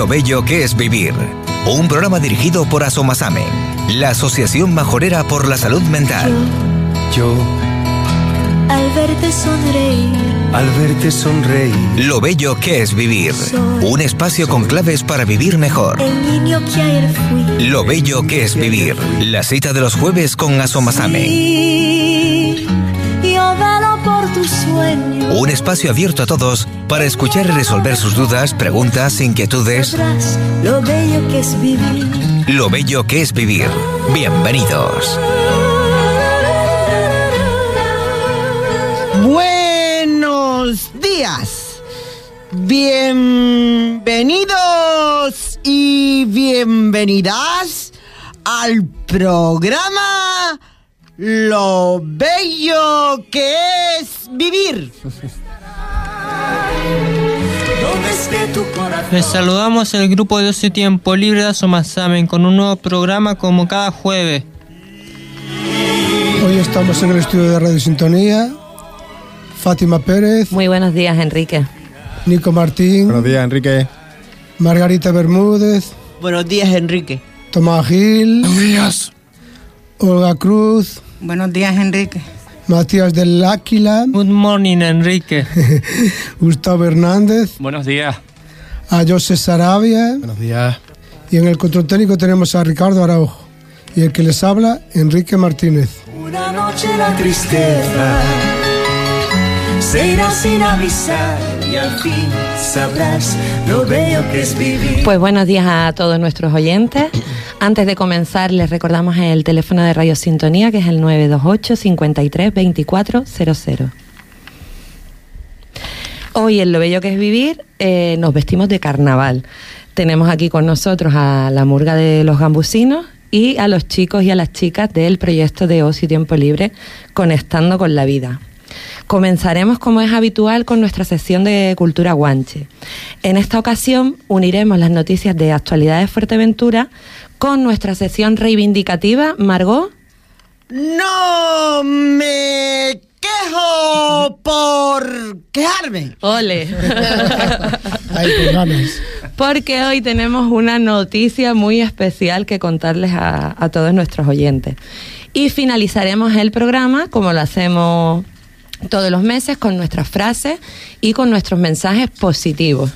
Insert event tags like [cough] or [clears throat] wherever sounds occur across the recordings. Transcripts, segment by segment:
Lo bello que es vivir. Un programa dirigido por Asomasame, la Asociación Majorera por la Salud Mental. Yo, al verte sonreír, al verte sonreír, Lo bello que es vivir. Un espacio con claves para vivir mejor. el niño que ayer fui. Lo bello que es vivir. La cita de los jueves con Asomasame. Y Un espacio abierto a todos para escuchar y resolver sus dudas, preguntas, inquietudes. Lo bello que es vivir. Lo bello que es vivir. Bienvenidos. Buenos días. Bienvenidos y bienvenidas al programa Lo bello que es vivir. Les saludamos el grupo de Ocio Tiempo Libre de Asomasamen con un nuevo programa como cada jueves. Hoy estamos en el estudio de Radio Sintonía. Fátima Pérez, Muy buenos días, Enrique. Nico Martín, Buenos días, Enrique. Margarita Bermúdez, Buenos días, Enrique. Tomás Gil, Olga Cruz, Buenos días, Enrique. Matías del Áquila, Good morning, Enrique. [laughs] Gustavo Hernández, Buenos días. a José Sarabia Buenos días. y en el control técnico tenemos a Ricardo Araujo y el que les habla, Enrique Martínez. una noche la tristeza se irá sin avisar y al fin sabrás lo bello que es vivir. Pues buenos días a todos nuestros oyentes. Antes de comenzar, les recordamos el teléfono de Radio Sintonía, que es el 928 53 24 00. Hoy en Lo Bello que es Vivir eh, nos vestimos de carnaval. Tenemos aquí con nosotros a la murga de los gambusinos y a los chicos y a las chicas del proyecto de Ocio y Tiempo Libre Conectando con la Vida. Comenzaremos, como es habitual, con nuestra sección de Cultura Guanche. En esta ocasión uniremos las noticias de actualidad de Fuerteventura con nuestra sección reivindicativa. Margot, No me quejo por quejarme. ole. [laughs] Ganas. Porque hoy tenemos una noticia muy especial que contarles a, a todos nuestros oyentes. Y finalizaremos el programa, como lo hacemos todos los meses, con nuestras frases y con nuestros mensajes positivos.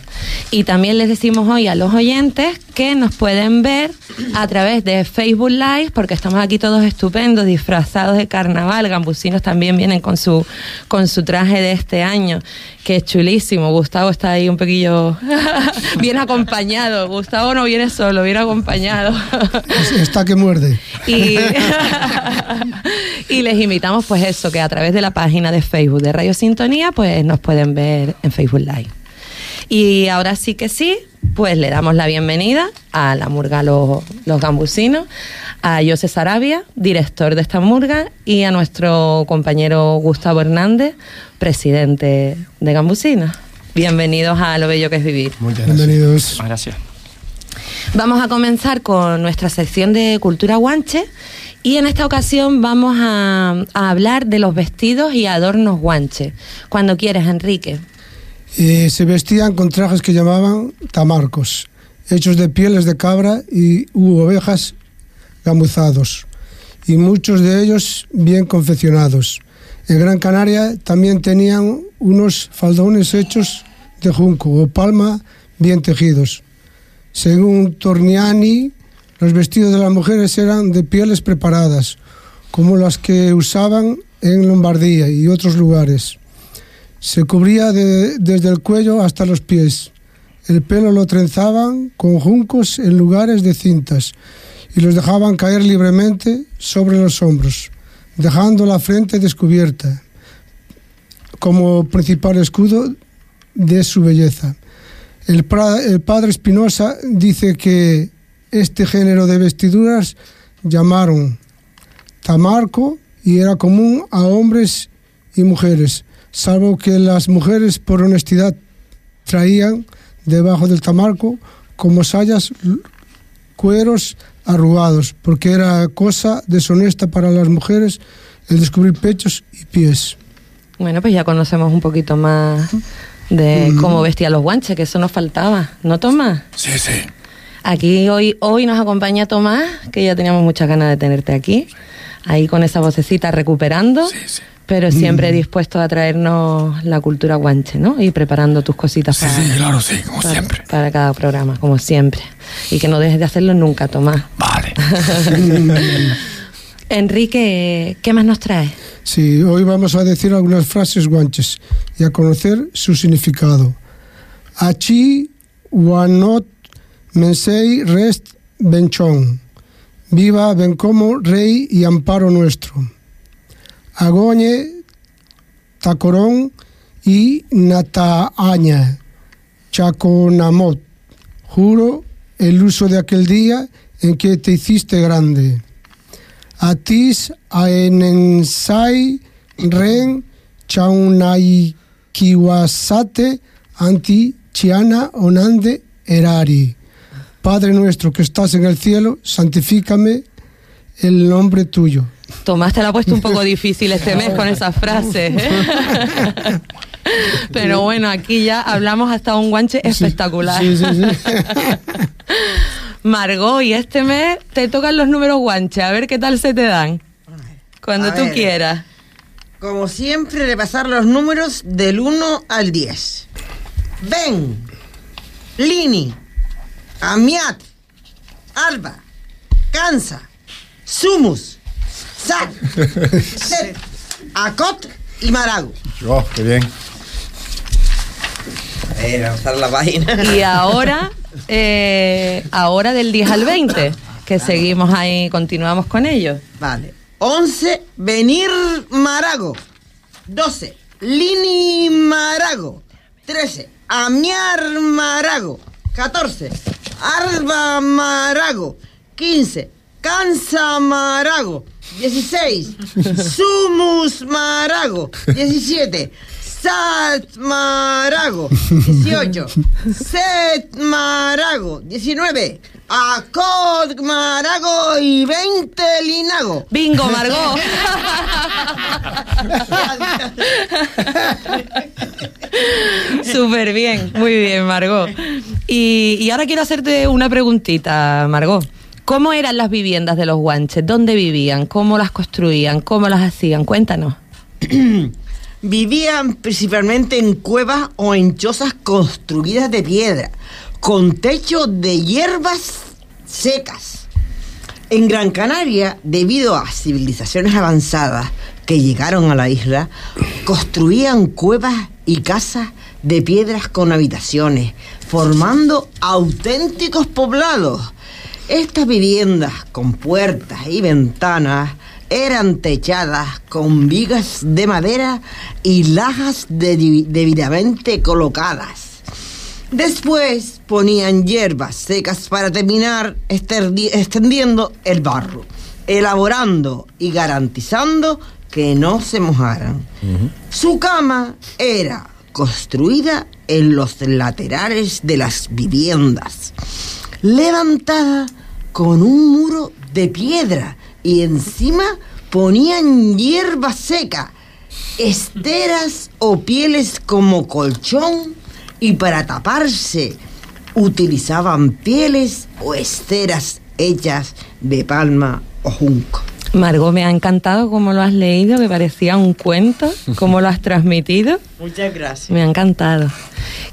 Y también les decimos hoy a los oyentes que nos pueden ver a través de Facebook Live, porque estamos aquí todos estupendos, disfrazados de carnaval. Gambusinos también vienen con su, con su traje de este año, que es chulísimo. Gustavo está ahí un poquillo [laughs] bien acompañado. Gustavo no viene solo, viene acompañado. Está que muerde. Y, [laughs] y les invitamos pues eso, que a través de la página de Facebook de Radio Sintonía pues nos pueden ver en Facebook Live. Y ahora sí que sí, pues le damos la bienvenida a la murga Los, los Gambusinos, a José Sarabia, director de esta murga, y a nuestro compañero Gustavo Hernández, presidente de Gambusinos. Bienvenidos a Lo Bello que es Vivir. Muchas gracias. Bienvenidos. Gracias. Vamos a comenzar con nuestra sección de cultura guanche y en esta ocasión vamos a, hablar de los vestidos y adornos guanche. Cuando quieres, Enrique. Eh, se vestían con trajes que llamaban tamarcos, hechos de pieles de cabra y u ovejas gamuzados, y muchos de ellos bien confeccionados. En Gran Canaria también tenían unos faldones hechos de junco o palma bien tejidos. Según Torniani, los vestidos de las mujeres eran de pieles preparadas, como las que usaban en Lombardía y otros lugares. Se cubría de- desde el cuello hasta los pies. El pelo lo trenzaban con juncos en lugares de cintas y los dejaban caer libremente sobre los hombros, dejando la frente descubierta como principal escudo de su belleza. El, el padre Espinosa dice que este género de vestiduras llamaron tamarco y era común a hombres y mujeres, salvo que las mujeres por honestidad traían debajo del tamarco como sayas cueros arrugados, porque era cosa deshonesta para las mujeres el descubrir pechos y pies. Bueno, pues ya conocemos un poquito más de cómo vestían los guanches, que eso nos faltaba, ¿no, Tomás? Sí, sí. Aquí hoy, hoy nos acompaña Tomás, que ya teníamos muchas ganas de tenerte aquí, ahí con esa vocecita recuperando, Sí, sí. pero siempre dispuesto a traernos la cultura guanche, ¿no? Y preparando tus cositas Sí, para, sí, claro, sí, como para- siempre. para cada programa, como siempre. Y que no dejes de hacerlo nunca, Tomás. Vale. [laughs] Enrique, ¿qué más nos traes? Sí, hoy vamos a decir algunas frases guanches y a conocer su significado. Achi wanot mensei rest benchon. Viva Bencomo, rey y amparo nuestro. Agoñe tacorón y nataaña. Chaconamot. Juro el uso de aquel día en que te hiciste grande. Atis aenensai ren chaunai kiwasate anti chiana onande erari. Padre nuestro que estás en el cielo, santifícame el nombre tuyo. Tomás te la ha puesto un poco [laughs] difícil este mes con esas frases. ¿eh? [laughs] Pero bueno, aquí ya hablamos hasta un guanche espectacular. Sí, sí, sí. [laughs] Margot, y este mes te tocan los números guanche, a ver qué tal se te dan. Cuando A tú ver. quieras. Como siempre, repasar los números del 1 al 10. Ben, Lini, Amiat, Alba, Kansa, Sumus, Sat, [laughs] Set, Akot y Marago. Oh, qué bien. Era usar la página. Y ahora, eh, ahora del 10 al 20, que seguimos ahí, continuamos con ellos. Vale. 11, Venir Marago. 12, Lini Marago. 13, Amiar Marago. 14, Alba Marago. 15, Cansa Marago. 16, [laughs] Sumus Marago. 17, Sat Marago. 18, [laughs] Set Marago. 19, Acod Marago y 20 Linago. Bingo, Margot. [laughs] Súper bien, muy bien, Margot. Y, y ahora quiero hacerte una preguntita, Margot. ¿Cómo eran las viviendas de los guanches? ¿Dónde vivían? ¿Cómo las construían? ¿Cómo las hacían? Cuéntanos. [clears throat] Vivían principalmente en cuevas o en chozas construidas de piedra, con techo de hierbas secas. En Gran Canaria, debido a civilizaciones avanzadas que llegaron a la isla, construían cuevas y casas de piedras con habitaciones, formando auténticos poblados. Estas viviendas con puertas y ventanas eran techadas con vigas de madera y lajas de- debidamente colocadas. Después ponían hierbas secas para terminar extendiendo el barro, elaborando y garantizando que no se mojaran. Su cama era construida en los laterales de las viviendas, levantada con un muro de piedra y encima ponían hierba seca, esteras o pieles como colchón y para taparse utilizaban pieles o esteras hechas de palma o junco. Margot, me ha encantado cómo lo has leído, que parecía un cuento, cómo lo has transmitido. Muchas gracias. Me ha encantado.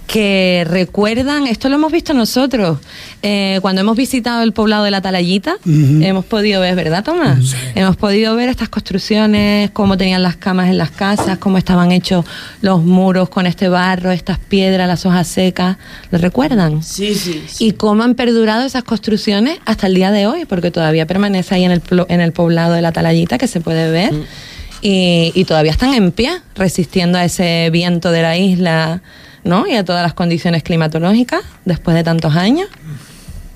Que recuerdan, esto lo hemos visto nosotros, eh, cuando hemos visitado el poblado de la Talayita, hemos podido ver, ¿verdad, Tomás? Hemos podido ver estas construcciones, cómo tenían las camas en las casas, cómo estaban hechos los muros con este barro, estas piedras, las hojas secas. ¿Lo recuerdan? Sí, sí. sí. Y cómo han perdurado esas construcciones hasta el día de hoy, porque todavía permanece ahí en el, en el poblado de la Talayita, que se puede ver, y, y todavía están en pie, resistiendo a ese viento de la isla, ¿no? Y a todas las condiciones climatológicas, después de tantos años.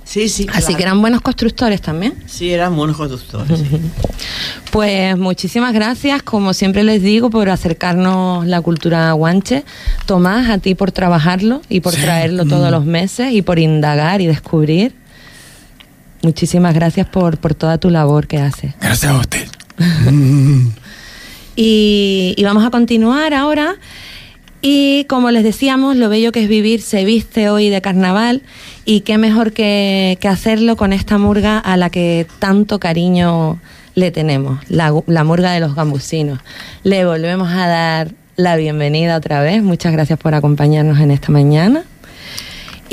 Sí, sí. Así claro. que eran buenos constructores también. Sí, eran buenos conductores. sí. [laughs] Pues muchísimas gracias, como siempre les digo, por acercarnos la cultura guanche. Tomás, a ti por trabajarlo y por Sí. traerlo todos los meses y por indagar y descubrir. Muchísimas gracias por, por toda tu labor que haces. Gracias a usted. [laughs] Y, y vamos a continuar ahora. Y como les decíamos, lo bello que es vivir se viste hoy de carnaval y qué mejor que, hacerlo con esta murga a la que tanto cariño le tenemos, la, la murga de los gambusinos. Le volvemos a dar la bienvenida otra vez. Muchas gracias por acompañarnos en esta mañana.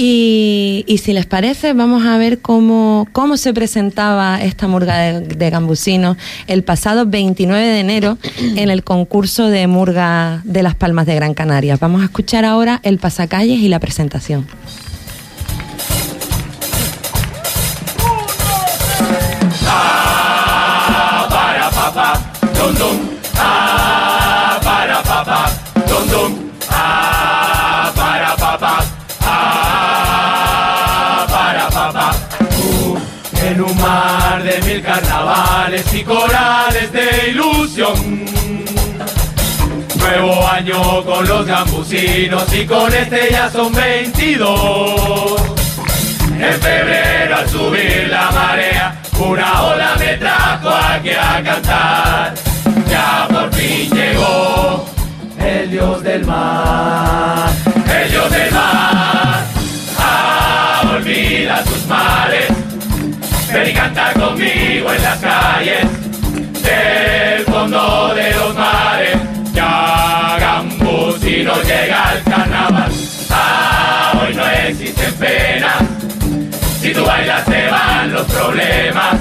Y, si les parece, vamos a ver cómo, cómo se presentaba esta murga de, de gambusinos el pasado 29 de enero en el concurso de murga de Las Palmas de Gran Canaria. Vamos a escuchar ahora el pasacalles y la presentación. para papá, mil carnavales y corales de ilusión. Nuevo año con los gambusinos y con este ya son 22. En febrero al subir la marea, una ola me trajo aquí a cantar. Ya por fin llegó el dios del mar, el dios del mar. Ah, olvida tus males, ven y canta conmigo en las calles del fondo de los mares. Ya Gambusino llega el carnaval. Ah, hoy no existen penas. Si tú bailas te van los problemas.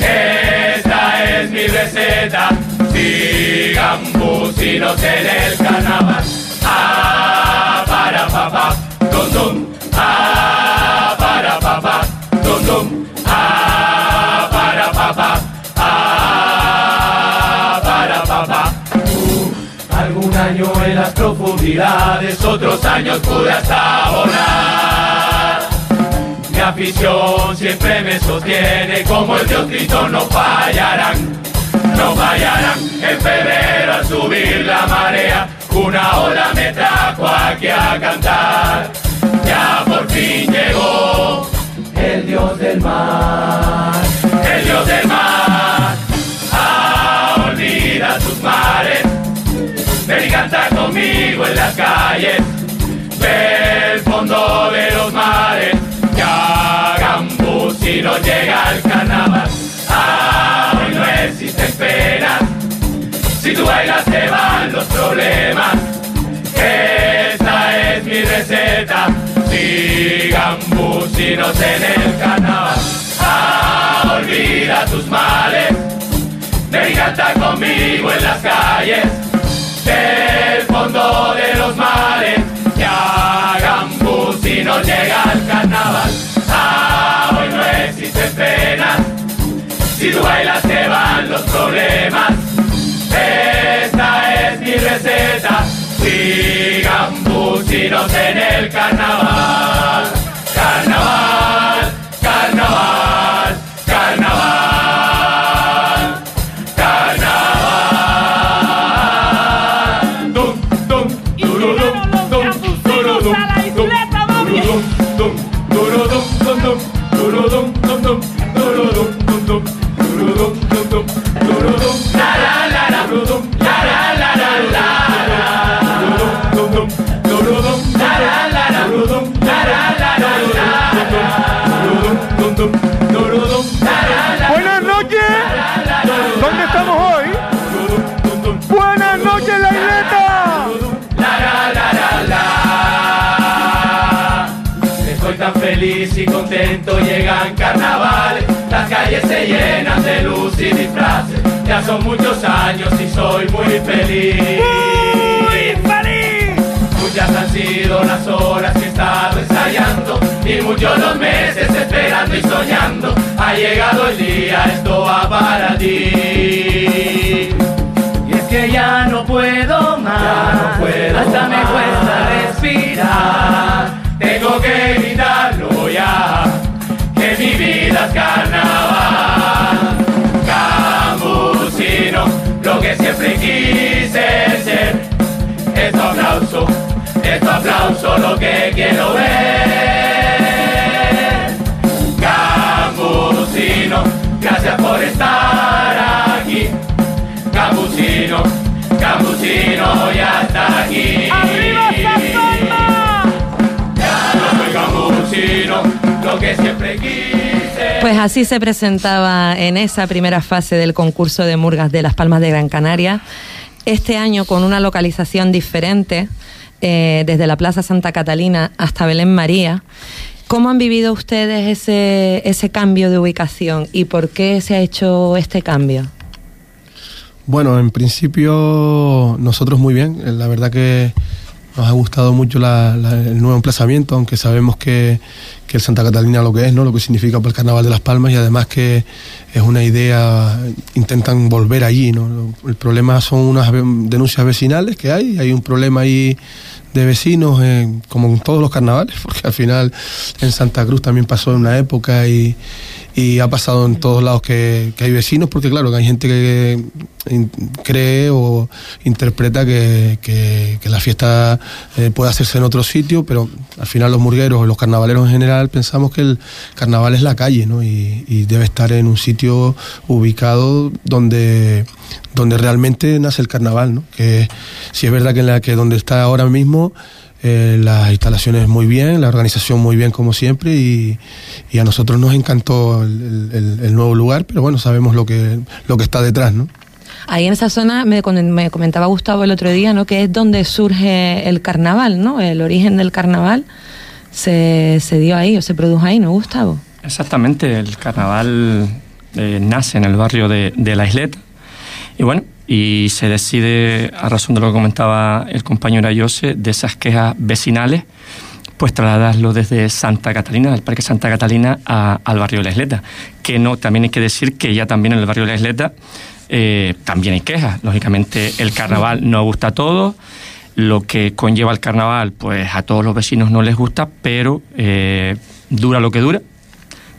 Esta es mi receta. Si gambusinos en el carnaval. Ah, para papá, en las profundidades, otros años pude hasta volar. Mi afición siempre me sostiene, como el dios Cristo no fallarán, no fallarán. En febrero al subir la marea, una ola me trajo aquí a cantar. Ya por fin llegó el dios del mar, el dios del mar. Ah, olvida tus mares, ven y canta conmigo en las calles del fondo de los mares. Ya Gambusino llega al carnaval. Ah, hoy no existen penas. Si tú bailas te van los problemas. Esta es mi receta. Si Gambusinos en el carnaval. Ah, olvida tus males. Ven y canta conmigo en las calles del fondo de los mares que hagan bus llega al carnaval. Ah, hoy no existen penas, si tú bailas te van los problemas. Esta es mi receta, sigan businos en el. Carnaval, carnaval, y contento, llegan carnavales, las calles se llenan de luz y disfraces. Ya son muchos años y soy muy feliz. Muy feliz. Muchas han sido las horas que he estado ensayando y muchos los meses esperando y soñando. Ha llegado el día, esto va para ti. Y es que ya no puedo más, hasta me cuesta respirar. Tengo que gritarlo que mi vida es carnaval. Camusino, lo que siempre quise ser. Esto aplauso, esto aplauso, lo que quiero ver. Camusino, gracias por estar aquí. Camusino, Camusino ya está aquí. ¡Arriba, Santana! Yo soy Camusino le quise. Pues así se presentaba en esa primera fase del concurso de Murgas de Las Palmas de Gran Canaria. Este año con una localización diferente, eh, desde la Plaza Santa Catalina hasta Belén María. ¿Cómo han vivido ustedes ese, ese cambio de ubicación y por qué se ha hecho este cambio? Bueno, en principio nosotros muy bien. La verdad que nos ha gustado mucho el nuevo emplazamiento, aunque sabemos que, que el Santa Catalina lo que es, ¿no? lo que significa para el Carnaval de las Palmas y además que es una idea, intentan volver allí. ¿no? El problema son unas denuncias vecinales que hay, hay un problema ahí de vecinos, eh, como en todos los carnavales, [laughs] porque al final en Santa Cruz también pasó en una época y, y ha pasado en todos lados que, que hay vecinos, porque claro, que hay gente que cree o interpreta que, que- la fiesta eh, puede hacerse en otro sitio, pero al final los murgueros, los carnavaleros en general, pensamos que el carnaval es la calle, ¿no? Y, y debe estar en un sitio ubicado donde donde realmente nace el carnaval, ¿no? Que si es verdad que en la que donde está ahora mismo eh, las instalaciones muy bien, la organización muy bien como siempre y, y a nosotros nos encantó el, el- el nuevo lugar, pero bueno, sabemos lo que, lo que está detrás, ¿no? Ahí en esa zona me, me comentaba Gustavo el otro día, ¿no? Que es donde surge el carnaval, ¿no? El origen del carnaval se, se dio ahí o se produjo ahí, ¿no, Gustavo? Exactamente, el carnaval eh, nace en el barrio de, de La Isleta y bueno, y se decide, a razón de lo que comentaba el compañero Ayose, de esas quejas vecinales, pues trasladarlo desde Santa Catalina, del Parque Santa Catalina, al barrio de La Isleta. Que no, también hay que decir que ya también en el barrio de La Isleta eh, también hay quejas. Lógicamente el carnaval no gusta a todos, lo que conlleva el carnaval, pues a todos los vecinos no les gusta, pero eh, dura lo que dura.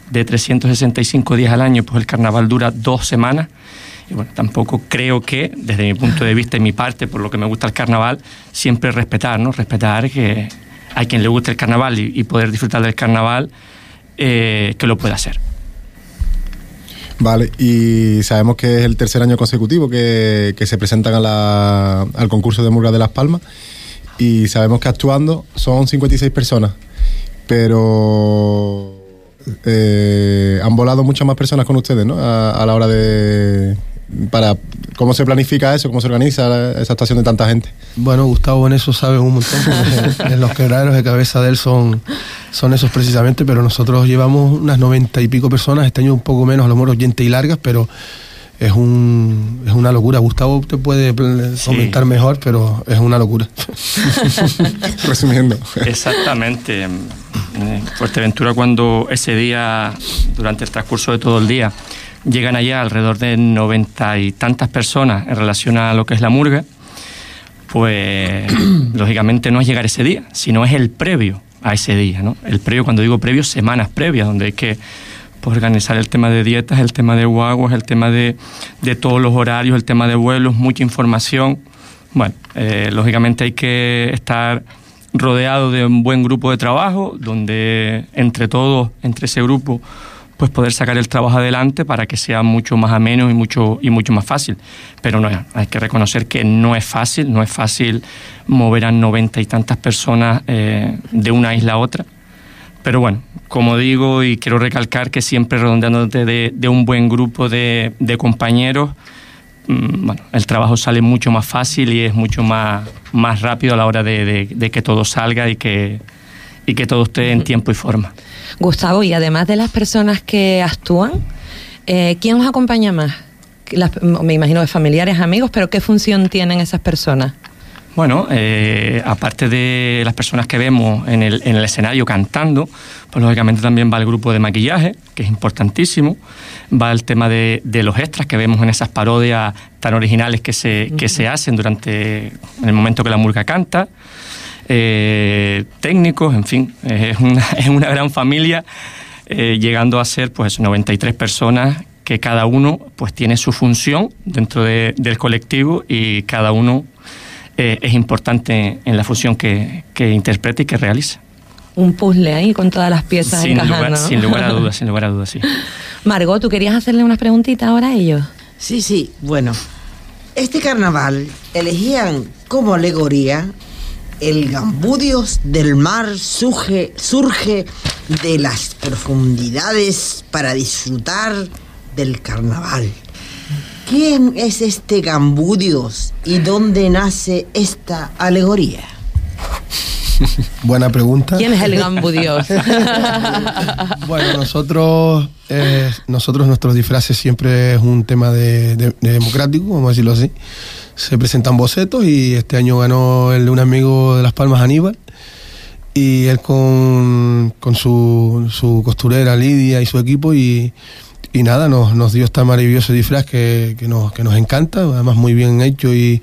De 365 días al año, pues el carnaval dura dos semanas. Y bueno, tampoco creo que, desde mi punto de vista y mi parte, por lo que me gusta el carnaval, siempre respetar, ¿no? Respetar que hay quien le guste el carnaval y, y poder disfrutar del carnaval, eh, que lo pueda hacer. Vale, y sabemos que es el tercer año consecutivo que, que se presentan a la- al concurso de Murga de Las Palmas y sabemos que actuando son 56 personas, pero eh, han volado muchas más personas con ustedes, ¿no? A, a la hora de... para ¿Cómo se planifica eso? ¿Cómo se organiza esa actuación de tanta gente? Bueno, Gustavo en eso sabe un montón, porque los quebraderos de cabeza de él son, son esos precisamente, pero nosotros llevamos unas noventa y pico personas, este año un poco menos, a lo mejor oyentes y largas, pero es, un, es una locura. Gustavo te puede comentar mejor, pero es una locura. [laughs] Resumiendo. Exactamente. En Fuerteventura cuando ese día, durante el transcurso de todo el día, llegan allá alrededor de noventa y tantas personas en relación a lo que es la murga, pues [clears throat] lógicamente no es llegar ese día, sino es el previo a ese día, ¿no? El previo, cuando digo previo, semanas previas, donde hay que pues, organizar el tema de dietas, el tema de guaguas, el tema de, de todos los horarios, el tema de vuelos, mucha información. Bueno, eh, lógicamente hay que estar rodeado de un buen grupo de trabajo, donde entre todos, entre ese grupo, pues poder sacar el trabajo adelante para que sea mucho más ameno y mucho, y mucho más fácil. Pero no, hay que reconocer que no es fácil, no es fácil mover a noventa y tantas personas eh, de una isla a otra. Pero bueno, como digo y quiero recalcar que siempre redondeándote de, de un buen grupo de, de compañeros, mm, bueno, el trabajo sale mucho más fácil y es mucho más, más rápido a la hora de, de- de que todo salga y que, y que todo esté en tiempo y forma. Gustavo, y además de las personas que actúan, eh, ¿quién os acompaña más? Las- me imagino que familiares, amigos, pero ¿qué función tienen esas personas? Bueno, eh, aparte de las personas que vemos en el, en el escenario cantando, pues lógicamente también va el grupo de maquillaje, que es importantísimo, va el tema de, de los extras que vemos en esas parodias tan originales que se, que se hacen durante en el momento que la murga canta, eh, técnicos, en fin, es una, [laughs] es una gran familia, eh, llegando a ser pues 93 personas que cada uno pues tiene su función dentro de- del colectivo y cada uno eh, es importante en la función que, que interpreta y que realiza. Un puzzle ahí con todas las piezas Sin encajando. lugar, sin lugar a [laughs] dudas, sin lugar a dudas, sí. Margot, ¿tú querías hacerle unas preguntitas ahora a ellos? Sí, sí, bueno. Este carnaval elegían como alegoría el Gambudios del mar surge, surge de las profundidades para disfrutar del carnaval. ¿Quién es este Gambudios y dónde nace esta alegoría? Buena pregunta. ¿Quién es el Gambu Dios? [laughs] Bueno, nosotros, eh, nosotros nuestros disfraces siempre es un tema de, de- de democrático, vamos a decirlo así. Se presentan bocetos y este año ganó el de un amigo de Las Palmas, Aníbal. Y él con, con su, su costurera Lidia y su equipo y, y nada, nos, nos dio este maravilloso disfraz que, que nos, que nos encanta, además muy bien hecho y,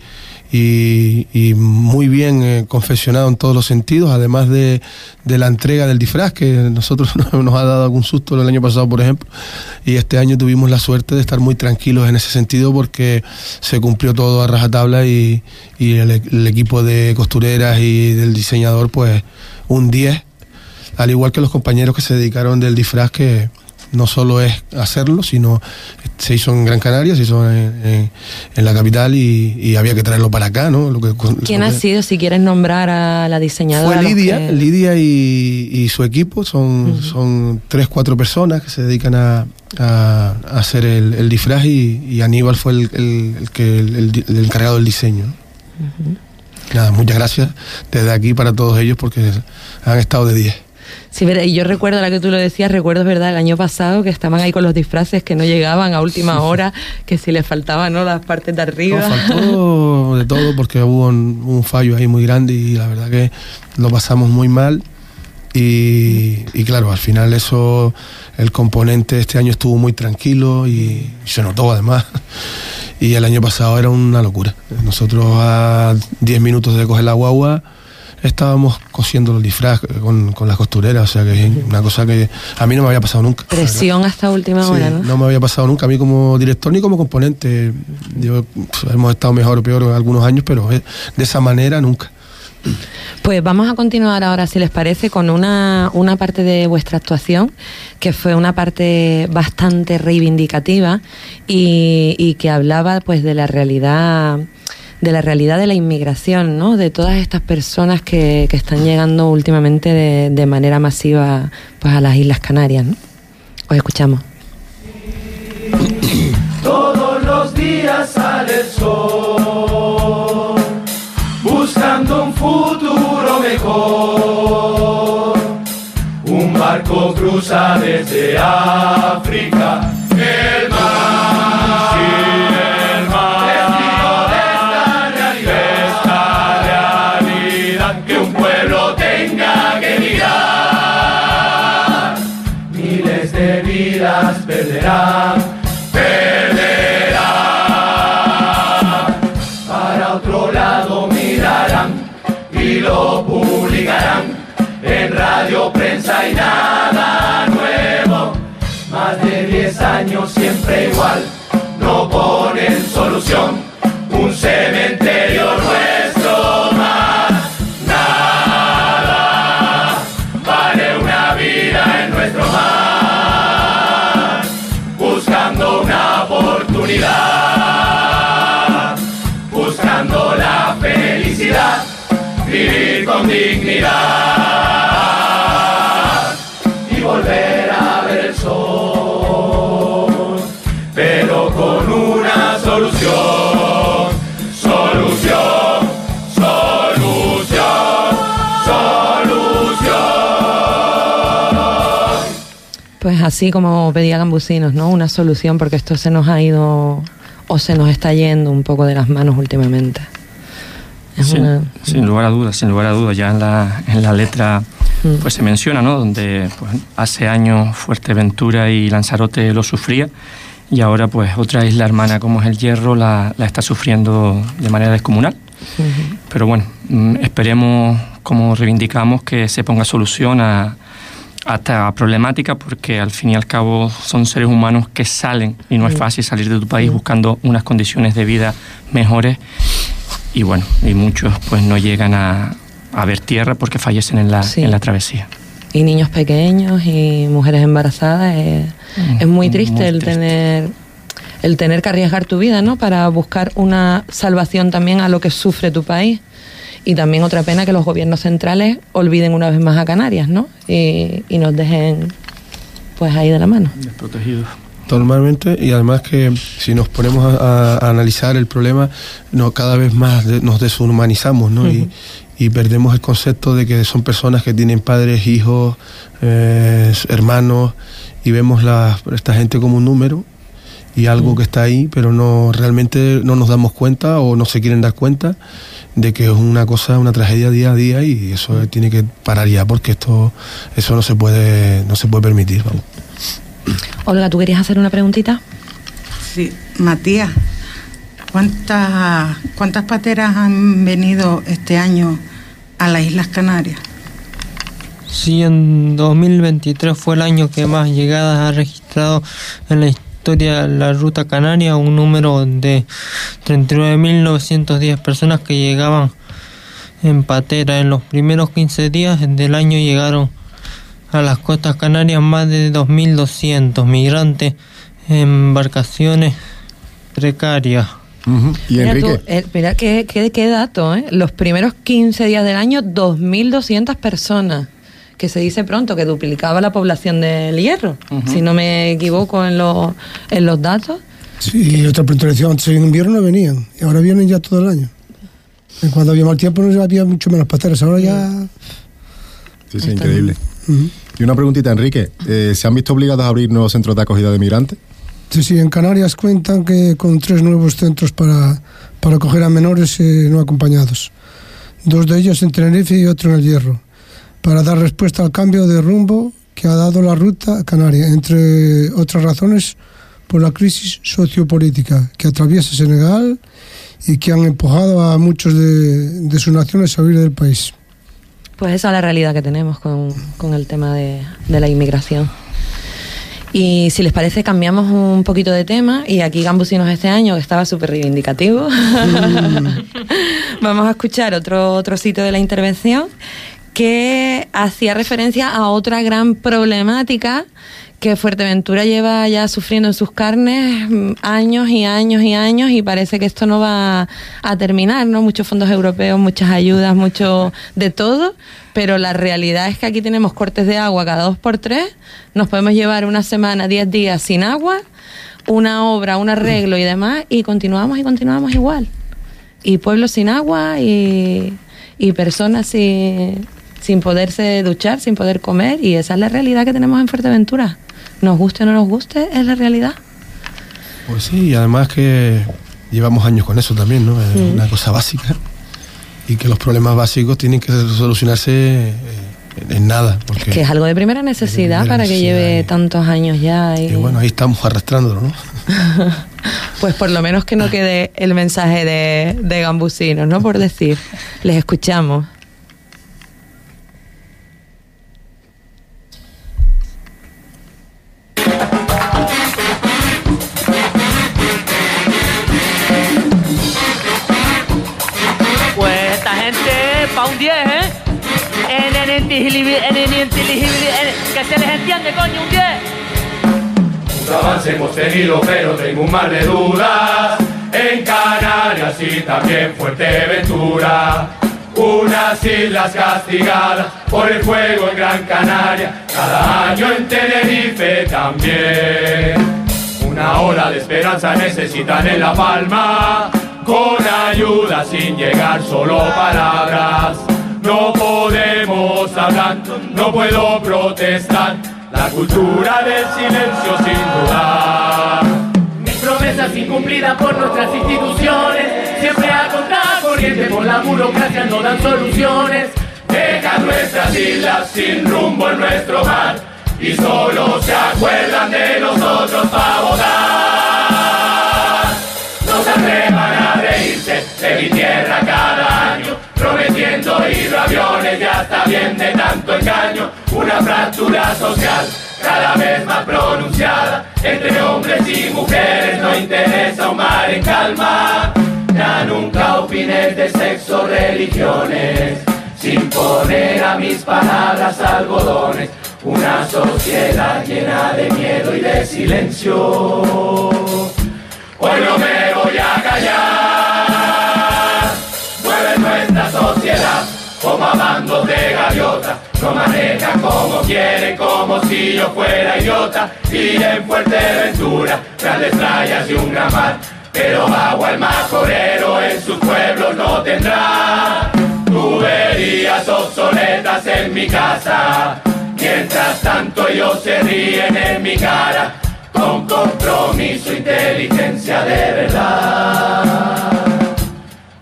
y, muy bien eh, confeccionado en todos los sentidos, además de, de la entrega del disfraz, que nosotros [laughs] nos, ha dado algún susto el año pasado, por ejemplo, y este año tuvimos la suerte de estar muy tranquilos en ese sentido porque se cumplió todo a rajatabla y, y el equipo de costureras y del diseñador, pues un 10, al igual que los compañeros que se dedicaron del disfraz que no solo es hacerlo, sino se hizo en Gran Canaria, se hizo en, en- en la capital y, y había que traerlo para acá, ¿no? Lo que, ¿Quién lo ha que- sido, si quieres nombrar a la diseñadora? Fue Lidia, que- Lidia y, y su equipo, son, son tres, cuatro personas que se dedican a, a- a hacer el, el disfraz y, y Aníbal fue el, el- el que, el, encargado del diseño. Nada, muchas gracias desde aquí para todos ellos porque han estado de 10. Sí, y yo recuerdo, la que tú lo decías, recuerdo, ¿verdad? El año pasado que estaban ahí con los disfraces que no llegaban a última hora, que si les faltaban, ¿no? Las partes de arriba. No, faltó de todo porque hubo un, un fallo ahí muy grande y la verdad que lo pasamos muy mal. Y, y claro, al final eso, el componente este año estuvo muy tranquilo y se notó además. [laughs] Y el año pasado era una locura. Nosotros a 10 minutos de coger la guagua estábamos cosiendo el disfraz con, con las costureras, o sea que es una cosa que a mí no me había pasado nunca. verdad. Presión hasta última Sí, hora, ¿no? no me había pasado nunca a mí como director ni como componente. Yo, pf, hemos estado mejor o peor en algunos años, pero eh, de esa manera nunca. Pues vamos a continuar ahora, si les parece, con una, una parte de vuestra actuación, que fue una parte bastante reivindicativa y, y que hablaba pues de la realidad de la realidad de la inmigración, ¿no? De todas estas personas que, están llegando últimamente de, de manera masiva pues a las Islas Canarias, ¿no? Os escuchamos. Todos los días sale el sol, buscando un futuro mejor. Un barco cruza desde África perderán. Para otro lado mirarán y lo publicarán en radio, prensa y nada nuevo. Más de 10 años siempre igual, no ponen solución. Buscando la felicidad, vivir con dignidad Pues así como pedía Gambusinos, ¿no? Una solución porque esto se nos ha ido o se nos está yendo un poco de las manos últimamente. Es Sí, una- Sin lugar a dudas, sin lugar a dudas. Ya en la, en la letra pues se menciona, ¿no? Donde pues, hace años Fuerteventura y Lanzarote lo sufría y ahora pues otra isla hermana como es el Hierro la, la está sufriendo de manera descomunal. Pero bueno, mm, esperemos, como reivindicamos, que se ponga solución a, a esta problemática porque al fin y al cabo son seres humanos que salen y no es fácil salir de tu país buscando unas condiciones de vida mejores y bueno, y muchos pues no llegan a, a ver tierra porque fallecen en la, Sí. en la travesía. Y niños pequeños y mujeres embarazadas. eh, Mm, es muy triste muy el triste. tener el tener que arriesgar tu vida, ¿no? Para buscar una salvación también a lo que sufre tu país. Y también otra pena que los gobiernos centrales olviden una vez más a Canarias, ¿no? Y, y nos dejen pues ahí de la mano. Desprotegidos. Normalmente, y además que si nos ponemos a, a analizar el problema, no, cada vez más de- nos deshumanizamos, ¿no? y, y perdemos el concepto de que son personas que tienen padres, hijos, eh, hermanos, y vemos la, esta gente como un número y algo que está ahí, pero no realmente no nos damos cuenta o no se quieren dar cuenta de que es una cosa, una tragedia día a día y eso tiene que parar ya porque esto, eso no se puede, no se puede permitir, vamos. Olga, ¿tú querías hacer una preguntita? Sí, Matías, ¿cuántas, ¿cuántas pateras han venido este año a las Islas Canarias? Sí, en 2023 fue el año que más llegadas ha registrado en la historia de la ruta canaria, un número de 39.910 personas que llegaban en patera. En los primeros 15 días del año llegaron a las costas canarias más de 2.200 migrantes en embarcaciones precarias. Y mira, Enrique, tú, eh, mira qué, qué- qué dato, ¿eh? Los primeros 15 días del año, 2.200 personas. Que se dice pronto que duplicaba la población del hierro, si no me equivoco en, los en los datos. Sí, y otra pretensión, antes en invierno venían y ahora vienen ya todo el año. Y cuando había mal tiempo no había mucho menos pateras, ahora ya... sí, sí, increíble. Y una preguntita, Enrique, eh, ¿se han visto obligados a abrir nuevos centros de acogida de migrantes? Sí, sí, en Canarias cuentan que con tres nuevos centros para, para acoger a menores eh, no acompañados. Dos de ellos en Tenerife y otro en el Hierro, para dar respuesta al cambio de rumbo que ha dado la ruta canaria, entre otras razones por la crisis sociopolítica que atraviesa Senegal y que han empujado a muchos de, de sus naciones a huir del país. Pues esa es la realidad que tenemos con, con el tema de, de la inmigración. Y si les parece, cambiamos un poquito de tema. Y aquí Gambusinos este año, que estaba súper reivindicativo. [laughs] Vamos a escuchar otro trocito de la intervención que hacía referencia a otra gran problemática que Fuerteventura lleva ya sufriendo en sus carnes mm, años y años y años y parece que esto no va a terminar, ¿no? Muchos fondos europeos, muchas ayudas, mucho de todo, pero la realidad es que aquí tenemos cortes de agua cada dos por tres, nos podemos llevar una semana, diez días sin agua, una obra, un arreglo y demás y continuamos y continuamos igual. Y pueblos sin agua y, y personas sin, sin poderse duchar, sin poder comer y esa es la realidad que tenemos en Fuerteventura. Nos guste o no nos guste, es la realidad. Pues sí, y además que llevamos años con eso también, ¿no? Es Mm. una cosa básica. Y que los problemas básicos tienen que solucionarse eh, en, nada. Porque, Que es algo de primera necesidad primera para que lleve tantos años ya. Y, y bueno, ahí estamos arrastrándolo, ¿no? [laughs] pues por lo menos que no quede el mensaje de, de gambusinos, ¿no? Por decir, les escuchamos. Que se les entiende, coño, un 10. Mucho avance hemos tenido, pero tengo un mar de dudas. En Canarias y también Fuerteventura. Unas islas castigadas por el fuego en Gran Canaria. Cada año en Tenerife también. Una ola de esperanza necesitan en La Palma. Con ayuda sin llegar solo palabras. No podemos hablar, no puedo protestar. La cultura del silencio sin dudar. Mis promesas incumplidas por nuestras instituciones, siempre a contracorriente por la burocracia no dan soluciones. Dejan nuestras islas sin rumbo en nuestro mar y solo se acuerdan de nosotros para votar. No se atrevan a reírse de mi tierra año, prometiendo hidroaviones, ya está bien de tanto engaño. Una fractura social cada vez más pronunciada entre hombres y mujeres, no interesa un mar en calma. Ya nunca opines de sexo, religiones, sin poner a mis palabras algodones. Una sociedad llena de miedo y de silencio. Hoy no me gaviota, no maneja como quiere, como si yo fuera idiota. Y en Fuerteventura, grandes playas y un gran mar, pero agua el majorero en sus pueblos no tendrá. Tuberías obsoletas en mi casa, mientras tanto ellos se ríen en mi cara, con compromiso, inteligencia de verdad.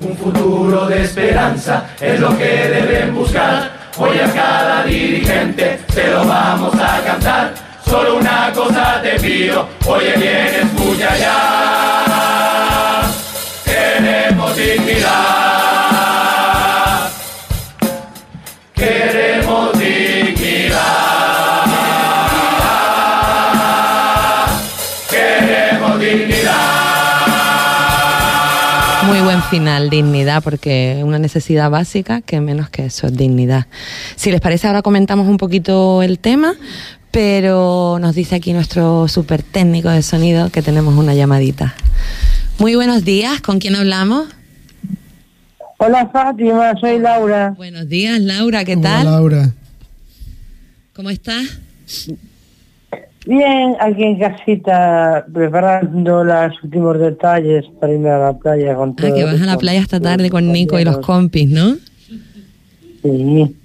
Un futuro de esperanza es lo que deben buscar. Hoy a cada dirigente se lo vamos a cantar. Solo una cosa te pido, oye bien, escucha ya. Final, dignidad, porque una necesidad básica que menos que eso es dignidad. Si les parece, ahora comentamos un poquito el tema, pero nos dice aquí nuestro super técnico de sonido que tenemos una llamadita. Muy buenos días, ¿con quién hablamos? Hola Fátima, soy Laura. Buenos días, Laura, ¿qué tal? Laura. ¿Cómo estás? Bien, aquí en casita preparando los últimos detalles para irme a la playa con Ah, que vas a la playa esta tarde con Nico y los compis, ¿no? Sí.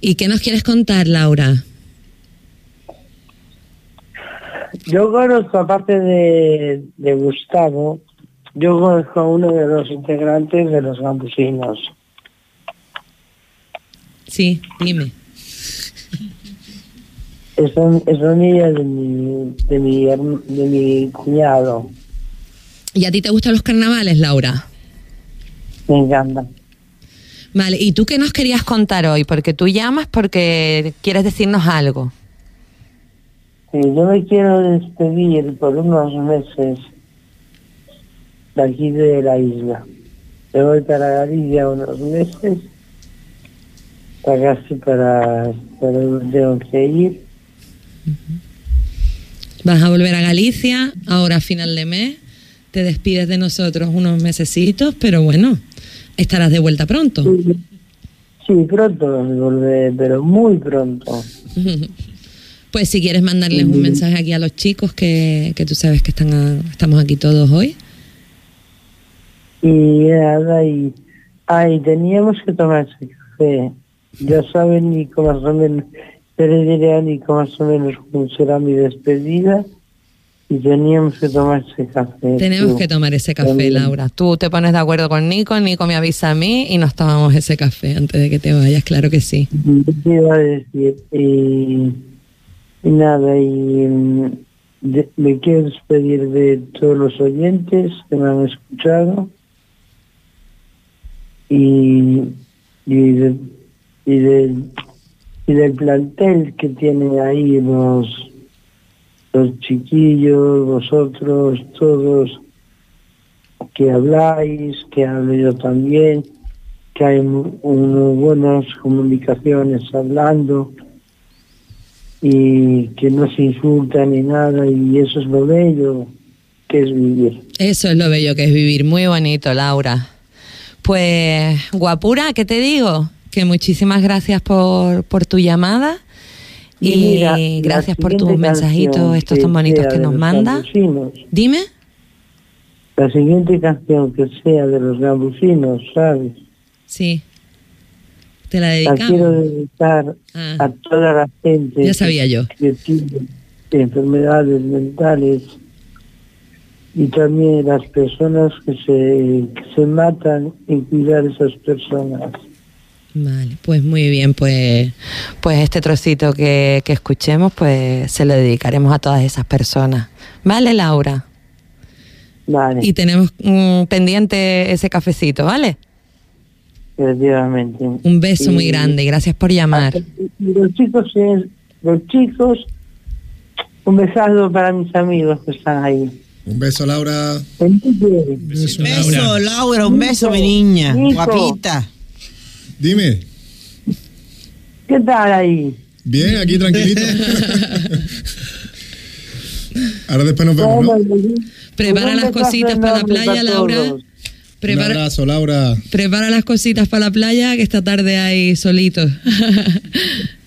¿Y qué nos quieres contar, Laura? Yo conozco, aparte de, de Gustavo, yo conozco a uno de los integrantes de los gambusinos. Sí, dime. Es, es niña de mi, de, mi, de mi cuñado. ¿Y a ti te gustan los carnavales, Laura? Me encanta. Vale, ¿y tú qué nos querías contar hoy? Porque tú llamas porque quieres decirnos algo. Sí, yo me quiero despedir por unos meses de aquí de la isla. Me voy para Galicia unos meses, para casi para, para tengo que ir. Vas a volver a Galicia ahora a final de mes. Te despides de nosotros unos mesecitos, pero bueno, estarás de vuelta pronto. Sí, pronto volveré, pero muy pronto. [laughs] Pues si quieres mandarles un mensaje aquí a los chicos que, que tú sabes que están a- estamos aquí todos hoy. Y nada, y, ay, teníamos que tomar ese café. Ya saben ni cómo más le diré a Nico más o menos cómo será mi despedida. Y teníamos que tomar ese café. Tenemos tú. que tomar ese café, También. Laura. Tú te pones de acuerdo con Nico, Nico me avisa a mí y nos tomamos ese café antes de que te vayas, claro que sí. ¿Qué iba a decir? Y, y nada, y mm, de- me quiero despedir de todos los oyentes que me han escuchado y, y, de- y, del- y del plantel que tienen ahí los, los chiquillos, vosotros, todos, que habláis, que hablo yo también, que hay unas buenas comunicaciones hablando y que no se insultan ni nada y eso es lo bello que es vivir. Eso es lo bello que es vivir. Muy bonito, Laura. Pues, guapura, ¿qué te digo? Que muchísimas gracias por, por tu llamada y, mira, la gracias por tus mensajitos, estos tan bonitos que nos manda. gambusinos, Dime. La siguiente canción que sea de los gambusinos, ¿sabes? Sí. Te la La dedicamos. quiero dedicar Ah. a toda la gente Ya sabía yo. que tiene enfermedades mentales y también las personas que se, que se matan en cuidar a esas personas. Vale, pues muy bien, pues, pues este trocito que, que escuchemos, pues se lo dedicaremos a todas esas personas. ¿Vale, Laura? Vale. Y tenemos mm, pendiente ese cafecito, ¿vale? Efectivamente. Un beso muy grande y gracias por llamar. Los chicos, los chicos, un besazo para mis amigos que están ahí. Un beso, Laura. Beso, Beso, Laura, un beso, mi niña. Nico. Guapita. Dime. ¿Qué tal ahí? Bien, aquí tranquilito. Ahora después nos vemos, ¿no? Prepara las cositas para la playa, Laura. Prepara- Un abrazo, Laura. Prepara las cositas para la playa, que esta tarde hay solitos.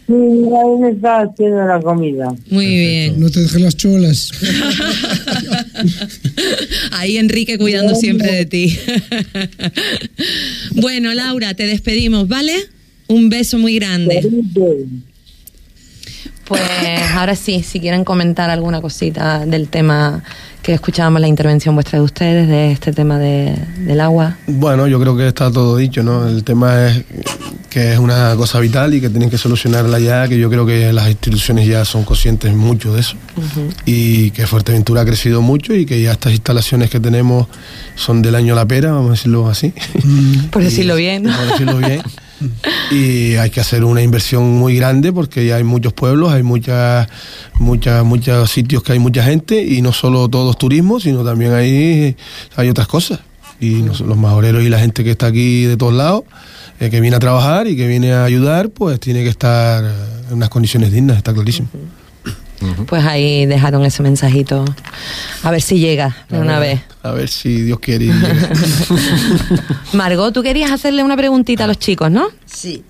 Sí, ahí me está haciendo la comida. Muy bien. No te dejes las cholas. [laughs] Ahí Enrique cuidando siempre de ti. Bueno, Laura, te despedimos, ¿vale? Un beso muy grande. Pues ahora sí, si quieren comentar alguna cosita del tema que escuchábamos la intervención vuestra de ustedes, de este tema de- del agua. Bueno, yo creo que está todo dicho, ¿no? El tema es que es una cosa vital y que tienen que solucionarla ya, que yo creo que las instituciones ya son conscientes mucho de eso y que Fuerteventura ha crecido mucho y que ya estas instalaciones que tenemos son del año La Pera, vamos a decirlo así. Por [laughs] decirlo bien. Por decirlo bien. [laughs] Y hay que hacer una inversión muy grande porque ya hay muchos pueblos, hay muchas, muchas, muchos sitios que hay mucha gente y no solo todos turismo, sino también hay, hay otras cosas. Y los majoreros y la gente que está aquí de todos lados, eh, que viene a trabajar y que viene a ayudar, pues tiene que estar en unas condiciones dignas, está clarísimo. Pues ahí dejaron ese mensajito. A ver si llega de una ver, vez. A ver si Dios quiere. [laughs] Margot, tú querías hacerle una preguntita a los chicos, ¿no? Sí.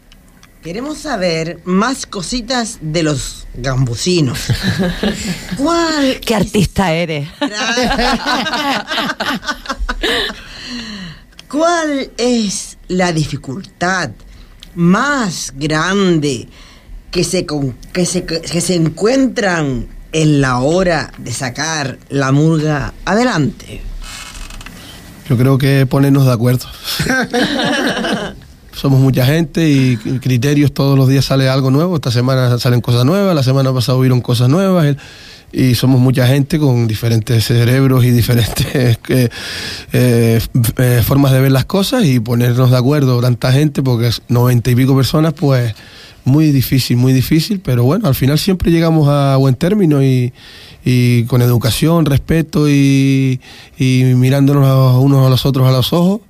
Queremos saber más cositas de los gambusinos. [laughs] ¿Cuál? ¿Qué artista eres? [laughs] ¿Cuál es la dificultad más grande que se, con- que se, que se encuentran en la hora de sacar la murga adelante? Yo creo que ponernos de acuerdo. [laughs] Somos mucha gente y criterios todos los días sale algo nuevo. Esta semana salen cosas nuevas, la semana pasada hubieron cosas nuevas. Y somos mucha gente con diferentes cerebros y diferentes [laughs] eh, eh, eh, formas de ver las cosas y ponernos de acuerdo tanta gente, porque es noventa y pico personas, pues muy difícil, muy difícil, pero bueno, al final siempre llegamos a buen término y, y con educación, respeto y, y mirándonos a unos a los otros a los ojos,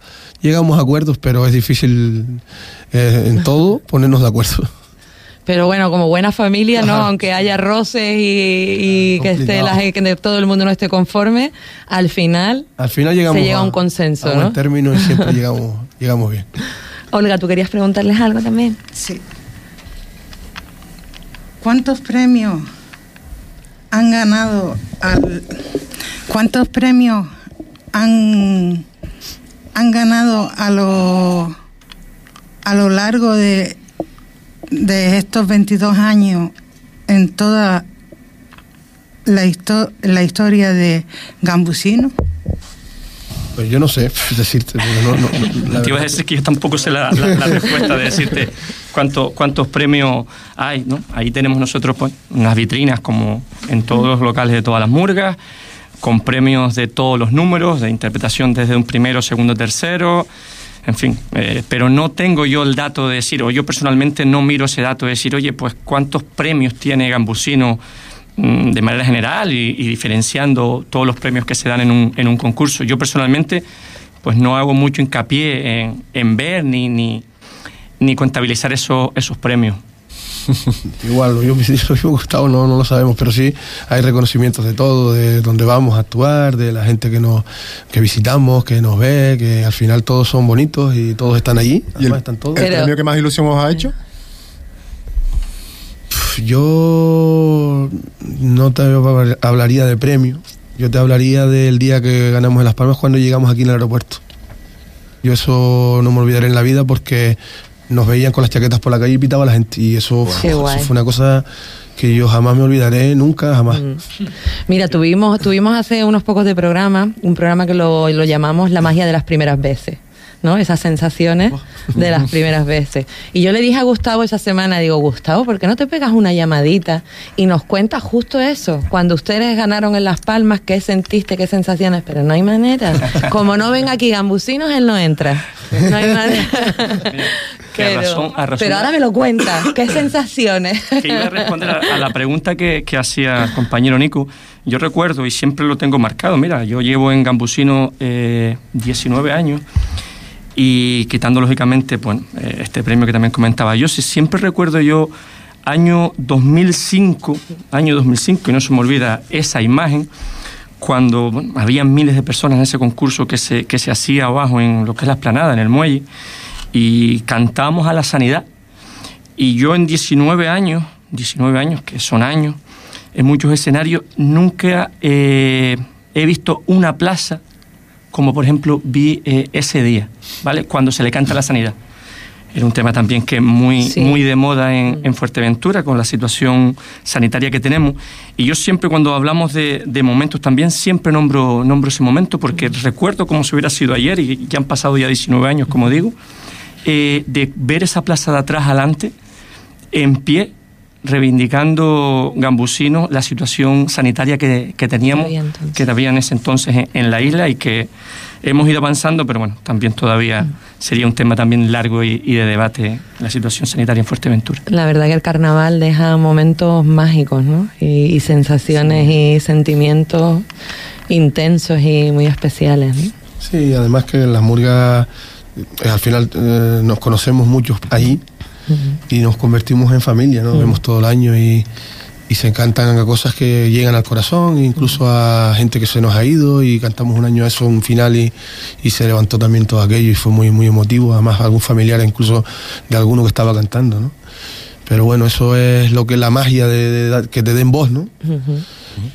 llegamos a acuerdos, pero es difícil en todo ponernos de acuerdo. Pero bueno, como buena familia, ¿no? Ajá. Aunque haya roces y, y que esté la, gente- que todo el mundo no esté conforme, al final Al final llegamos se llega a a un consenso, a término y siempre [laughs] llegamos, llegamos bien. Olga, ¿tú querías preguntarles algo también? Sí. ¿Cuántos premios han ganado al cuántos premios han han ganado a lo a lo largo de de estos 22 años en toda la, histo- la historia de Gambusino? Pues yo no sé [laughs] decirte, no, no- no- la Te iba a decir que yo tampoco sé la, la- la respuesta de decirte cuánto, cuántos premios hay, ¿no? Ahí tenemos nosotros pues, unas vitrinas como en todos los locales de todas las murgas, con premios de todos los números, de interpretación desde un primero, segundo, tercero, en fin. eh, pero no tengo yo el dato de decir, o yo personalmente no miro ese dato de decir, oye, pues cuántos premios tiene Gambusino mm, de manera general y, y diferenciando todos los premios que se dan en un, en un concurso. Yo personalmente pues no hago mucho hincapié en, en ver ni, ni, ni contabilizar esos, esos premios. [laughs] Igual, yo, yo, yo, Gustavo, no, no lo sabemos, pero sí hay reconocimientos de todo, de dónde vamos a actuar, de la gente que nos que visitamos, que nos ve, que al final todos son bonitos y todos están allí. ¿Y el, además están todos. el premio que más ilusión os ha hecho? Yo no te hablaría de premio, yo te hablaría del día que ganamos en Las Palmas cuando llegamos aquí en el aeropuerto. Yo eso no me olvidaré en la vida porque nos veían con las chaquetas por la calle y pitaba la gente y eso, fue una cosa que yo jamás me olvidaré, nunca, jamás. Mira, tuvimos, tuvimos hace unos pocos de programa, un programa que lo, lo llamamos La magia de las primeras veces. ¿No? Esas sensaciones de las [laughs] primeras veces. Y yo le dije a Gustavo esa semana, digo, Gustavo, ¿por qué no te pegas una llamadita y nos cuentas justo eso? Cuando ustedes ganaron en Las Palmas, ¿qué sentiste, qué sensaciones? Pero no hay manera. Como no venga aquí Gambusinos, él no entra. No hay manera. [laughs] [laughs] Pero, razón- a razón- pero ahora me lo cuenta. ¿Qué sensaciones? que iba a responder a, a la pregunta que, que hacía el compañero Nico. Yo recuerdo y siempre lo tengo marcado. Mira, yo llevo en Gambusino eh, 19 años y quitando lógicamente pues, eh, este premio que también comentaba yo, sí, siempre recuerdo yo año 2005, año 2005, y no se me olvida esa imagen, cuando había miles de personas en ese concurso que se, que se hacía abajo en lo que es la esplanada, en el muelle, y cantábamos a la sanidad. Y yo en 19 años, 19 años, que son años, en muchos escenarios, nunca eh, he visto una plaza como por ejemplo vi eh, ese día, ¿vale? Cuando se le canta la sanidad. Era un tema también que es muy, muy de moda en, en, Fuerteventura con la situación sanitaria que tenemos. Y yo siempre cuando hablamos de, de, momentos también siempre nombro, nombro ese momento porque recuerdo como si hubiera sido ayer y ya han pasado ya 19 años, como digo, eh, de ver esa plaza de atrás adelante en pie reivindicando Gambusino la situación sanitaria que, que teníamos, que había en ese entonces en, en, la isla y que hemos ido avanzando, pero bueno, también todavía mm. sería un tema también largo y, y, de debate la situación sanitaria en Fuerteventura. La verdad que el carnaval deja momentos mágicos, ¿no? Y, y sensaciones sí. y sentimientos intensos y muy especiales, ¿no? Sí, además que en las murgas eh, al final eh, nos conocemos muchos ahí y nos convertimos en familia, nos vemos todo el año y, y, se cantan cosas que llegan al corazón, incluso a gente que se nos ha ido y cantamos un año eso, un final y, y se levantó también todo aquello y fue muy, muy emotivo, además algún familiar incluso de alguno que estaba cantando, ¿no? Pero bueno, eso es lo que es la magia de, de, de que te den voz, ¿no? Uh -huh.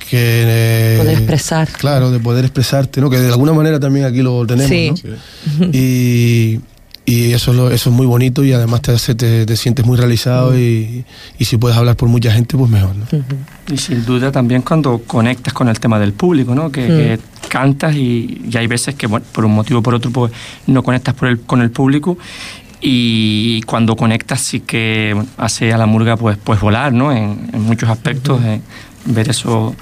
Que, eh, poder expresar. Claro, de poder expresarte, ¿no? Que de alguna manera también aquí lo tenemos, sí. ¿no? Sí. Y y eso es, lo, eso es muy bonito y además te, hace, te, te sientes muy realizado uh -huh. y, y, si puedes hablar por mucha gente, pues mejor. ¿no? Uh -huh. Y sin duda también cuando conectas con el tema del público, ¿no? que, uh -huh. que cantas y, y, hay veces que bueno, por un motivo o por otro pues, no conectas por el, con el público y cuando conectas sí que bueno, hace a la murga pues, pues volar ¿no? en, en muchos aspectos, eh, ver eso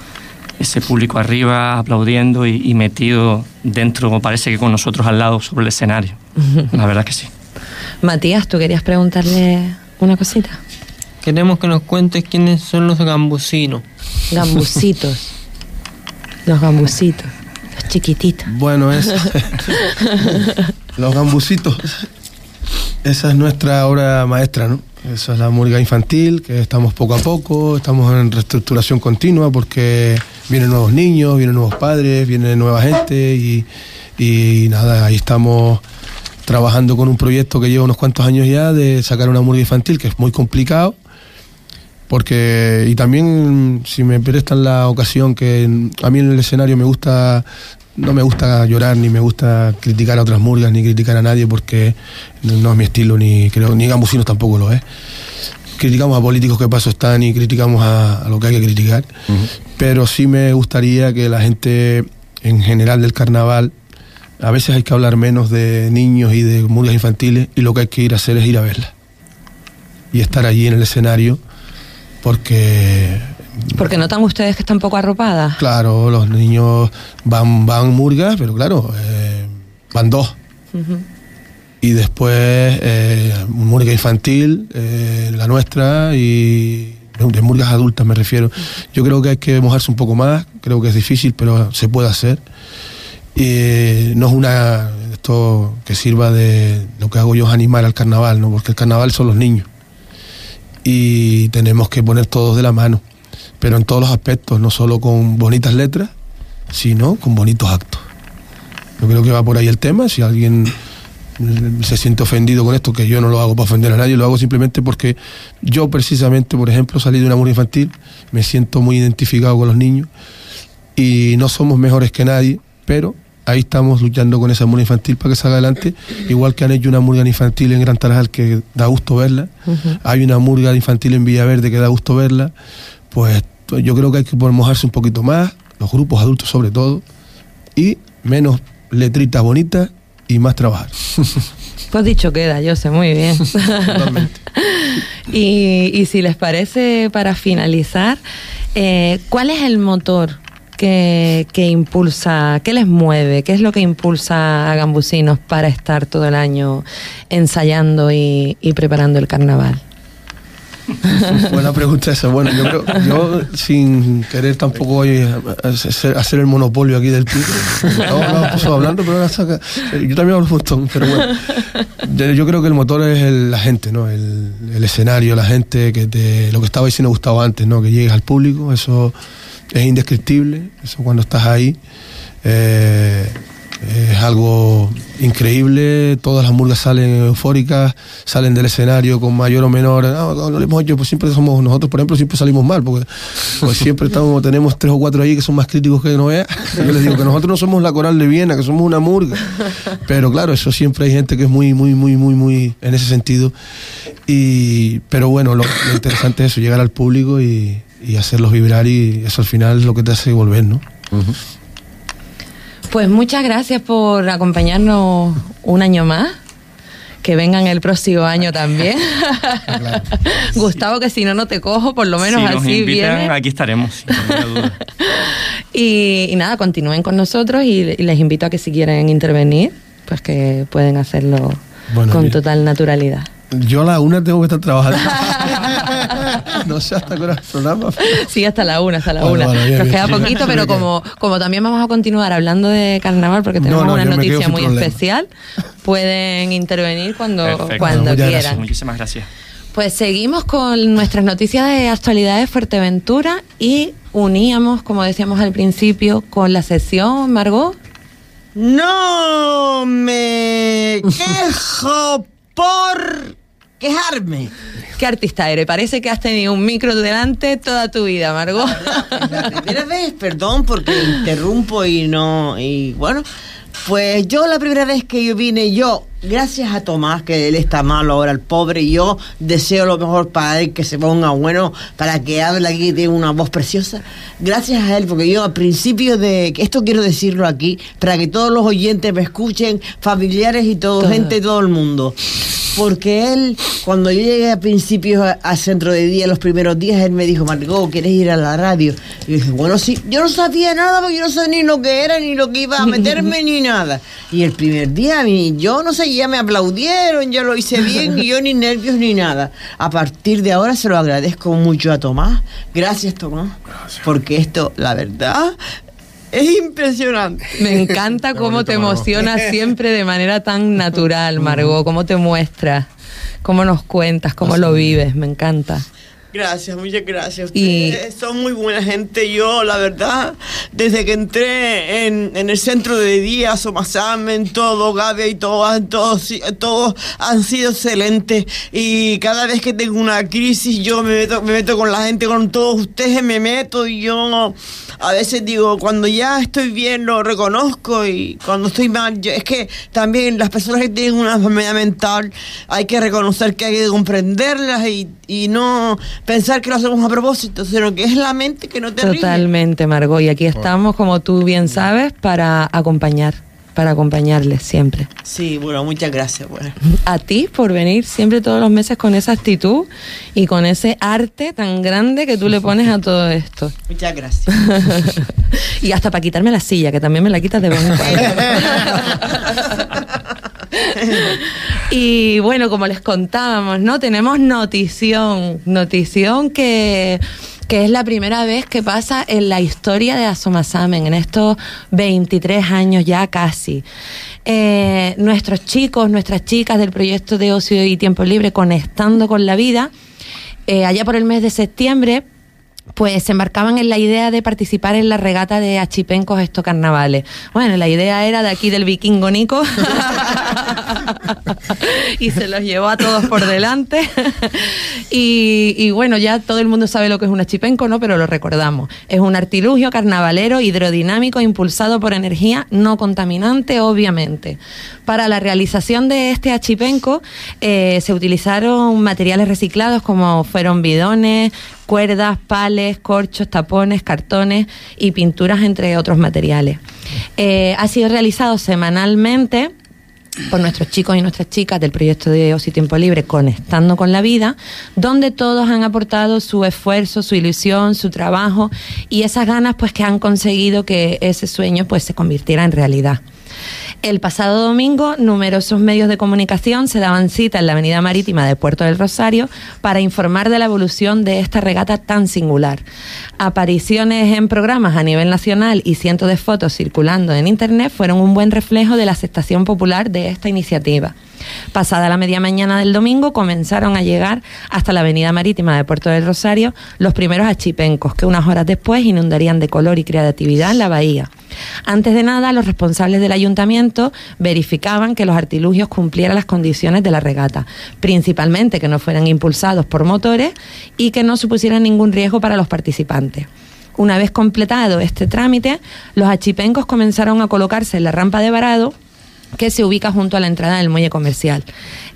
ese público arriba aplaudiendo y, y, metido dentro, parece que con nosotros al lado sobre el escenario. [laughs] La verdad que sí. Matías, ¿tú querías preguntarle una cosita? Queremos que nos cuentes quiénes son los gambusinos. Gambusitos. [laughs] los gambusitos. Los chiquititos. Bueno, es. [laughs] los gambusitos. Esa es nuestra obra maestra, ¿no? Esa es la murga infantil, que estamos poco a poco, estamos en reestructuración continua porque vienen nuevos niños, vienen nuevos padres, viene nueva gente y, nada, ahí estamos trabajando con un proyecto que lleva unos cuantos años ya de sacar una murga infantil, que es muy complicado, porque, y también si me prestan la ocasión que a mí en el escenario me gusta, no me gusta llorar, ni me gusta criticar a otras murgas, ni criticar a nadie, porque no es mi estilo, ni creo, ni gambusinos tampoco lo es. Criticamos a políticos que paso están y criticamos a, a lo que hay que criticar, uh -huh. pero sí me gustaría que la gente en general del carnaval a veces hay que hablar menos de niños y de murgas infantiles y lo que hay que ir a hacer es ir a verlas y estar allí en el escenario porque porque notan ustedes que están poco arropadas. Claro los niños van van murgas pero claro eh, van dos. Uh -huh. y después eh, murga infantil eh, la nuestra y de murgas adultas me refiero. Yo creo que hay que mojarse un poco más creo que es difícil pero se puede hacer. Y no es una esto que sirva de lo que hago yo es animar al carnaval, ¿no? porque el carnaval son los niños. Y tenemos que poner todos de la mano, pero en todos los aspectos, no solo con bonitas letras, sino con bonitos actos. Yo creo que va por ahí el tema, si alguien se siente ofendido con esto, que yo no lo hago para ofender a nadie, lo hago simplemente porque yo precisamente, por ejemplo, salí de una murga infantil, me siento muy identificado con los niños y no somos mejores que nadie, pero ahí estamos luchando con esa murga infantil para que salga adelante, igual que han hecho una murga infantil en Gran Tarajal que da gusto verla, uh -huh. hay una murga infantil en Villaverde que da gusto verla, pues yo creo que hay que mojarse un poquito más, los grupos adultos sobre todo, y menos letritas bonitas y más trabajar. [laughs] Pues dicho queda, yo sé muy bien. [laughs] y, y, si les parece, para finalizar, eh, ¿cuál es el motor que, que, impulsa, qué les mueve, qué es lo que impulsa a gambusinos para estar todo el año ensayando y, y preparando el carnaval? [laughs] Buena pregunta esa. Bueno, yo creo, yo sin querer tampoco hacer, hacer el monopolio aquí del pico. No, no, hablando, pero ahora saca. Yo también hablo un montón, pero bueno. Yo creo que el motor es el, la gente, ¿no? El, el, escenario, la gente, que te, lo que estaba diciendo Gustavo antes, ¿no? Que llegues al público, eso es indescriptible, eso cuando estás ahí. eh, es algo increíble, todas las murgas salen eufóricas, salen del escenario con mayor o menor. No, no, lo hemos hecho, pues siempre somos nosotros, por ejemplo, siempre salimos mal, porque pues siempre estamos, tenemos tres o cuatro ahí que son más críticos que no veas. [laughs] Yo les digo que nosotros no somos la coral de Viena, que somos una murga. Pero claro, eso siempre hay gente que es muy, muy, muy, muy, muy en ese sentido. Y, pero bueno, lo, interesante es eso, llegar al público y hacerlos vibrar y eso al final es lo que te hace volver, ¿no? Pues muchas gracias por acompañarnos un año más. Que vengan el próximo año también. [laughs] [laughs] Gustavo, que si no, no te cojo, por lo menos si nos así invitan, viene. aquí estaremos, sin duda. [laughs] Y, y nada, continúen con nosotros y, y les invito a que si quieren intervenir, pues que pueden hacerlo Bueno, con mira. total naturalidad. Yo a la una tengo que estar trabajando. [laughs] no sé hasta qué hora el programa. Sí, hasta la una, hasta la una. vale, bien, Nos queda poquito, sí, pero como, como también vamos a continuar hablando de carnaval, porque tenemos No, no, una noticia muy problema. especial, pueden intervenir cuando, Perfecto. cuando Muchas quieran. gracias, muchísimas gracias. Pues seguimos con nuestras noticias de actualidad de Fuerteventura y uníamos, como decíamos al principio, con la sesión, Margot. No me quejo por quejarme. ¿Qué artista eres? Parece que has tenido un micro delante toda tu vida, Margot. La primera vez, perdón porque interrumpo y no, y bueno, pues yo la primera vez que yo vine, yo, gracias a Tomás, que él está malo ahora, el pobre, y yo deseo lo mejor para él, que se ponga bueno, para que hable aquí, tiene una voz preciosa. Gracias a él, porque yo al principio de, esto quiero decirlo aquí, para que todos los oyentes me escuchen, familiares y todo, Todo. gente de todo el mundo. Porque él, cuando yo llegué a principios al centro de día, los primeros días, él me dijo, Margot, ¿quieres ir a la radio? Y yo dije, bueno, sí, yo no sabía nada porque yo no sabía ni lo que era, ni lo que iba a meterme, [laughs] ni nada. Y el primer día, a mí, yo no sé, ya me aplaudieron, ya lo hice bien, y yo ni nervios ni nada. A partir de ahora se lo agradezco mucho a Tomás. Gracias, Tomás. Porque esto, la verdad, es impresionante. Me encanta cómo te emocionas [laughs] siempre de manera tan natural, Margot, cómo te muestras, cómo nos cuentas, cómo lo vives, me encanta. Gracias, muchas gracias. Y- son muy buena gente. Yo, la verdad, desde que entré en, en el centro de día, Somasamen, todo, Gaby y todo, todos, todos han sido excelentes. Y cada vez que tengo una crisis, yo me meto, me meto con la gente, con todos ustedes me meto. Y yo a veces digo, cuando ya estoy bien, lo reconozco. Y cuando estoy mal, yo- es que también las personas que tienen una enfermedad mental, hay que reconocer que hay que comprenderlas y, y no pensar que lo hacemos a propósito, sino que es la mente que no te rige. Totalmente, Margot, y aquí estamos, como tú bien sabes, para acompañar, para acompañarles siempre. Sí, bueno, muchas gracias. Bueno. [laughs] A ti por venir siempre todos los meses con esa actitud y con ese arte tan grande que tú le pones a todo esto. [laughs] Muchas gracias. [laughs] y hasta para quitarme la silla, que también me la quitas de vez en cuando. Y bueno, como les contábamos, ¿no? Tenemos notición, notición que, que es la primera vez que pasa en la historia de Asomasamen, en estos 23 años ya casi. Eh, nuestros chicos, nuestras chicas del proyecto de ocio y tiempo libre conectando con la vida, eh, allá por el mes de septiembre, pues se embarcaban en la idea de participar en la regata de achipencos estos carnavales. Bueno, la idea era de aquí del vikingo Nico [laughs] y se los llevó a todos por delante. [laughs] y, bueno, ya todo el mundo sabe lo que es un achipenco, ¿no? Pero lo recordamos. Es un artilugio carnavalero hidrodinámico impulsado por energía no contaminante, obviamente. Para la realización de este achipenco eh, se utilizaron materiales reciclados como fueron bidones, cuerdas, pales, corchos, tapones, cartones y pinturas, entre otros materiales. Eh, ha sido realizado semanalmente por nuestros chicos y nuestras chicas del proyecto de Ocio y Tiempo Libre Conectando con la Vida, donde todos han aportado su esfuerzo, su ilusión, su trabajo y esas ganas pues que han conseguido que ese sueño pues se convirtiera en realidad. El pasado domingo, numerosos medios de comunicación se daban cita en la avenida marítima de Puerto del Rosario para informar de la evolución de esta regata tan singular. Apariciones en programas a nivel nacional y cientos de fotos circulando en Internet fueron un buen reflejo de la aceptación popular de esta iniciativa. Pasada la media mañana del domingo comenzaron a llegar hasta la avenida marítima de Puerto del Rosario los primeros achipencos que unas horas después inundarían de color y creatividad la bahía. Antes de nada, los responsables del ayuntamiento verificaban que los artilugios cumplieran las condiciones de la regata, principalmente que no fueran impulsados por motores y que no supusieran ningún riesgo para los participantes. Una vez completado este trámite, los achipencos comenzaron a colocarse en la rampa de varado que se ubica junto a la entrada del muelle comercial.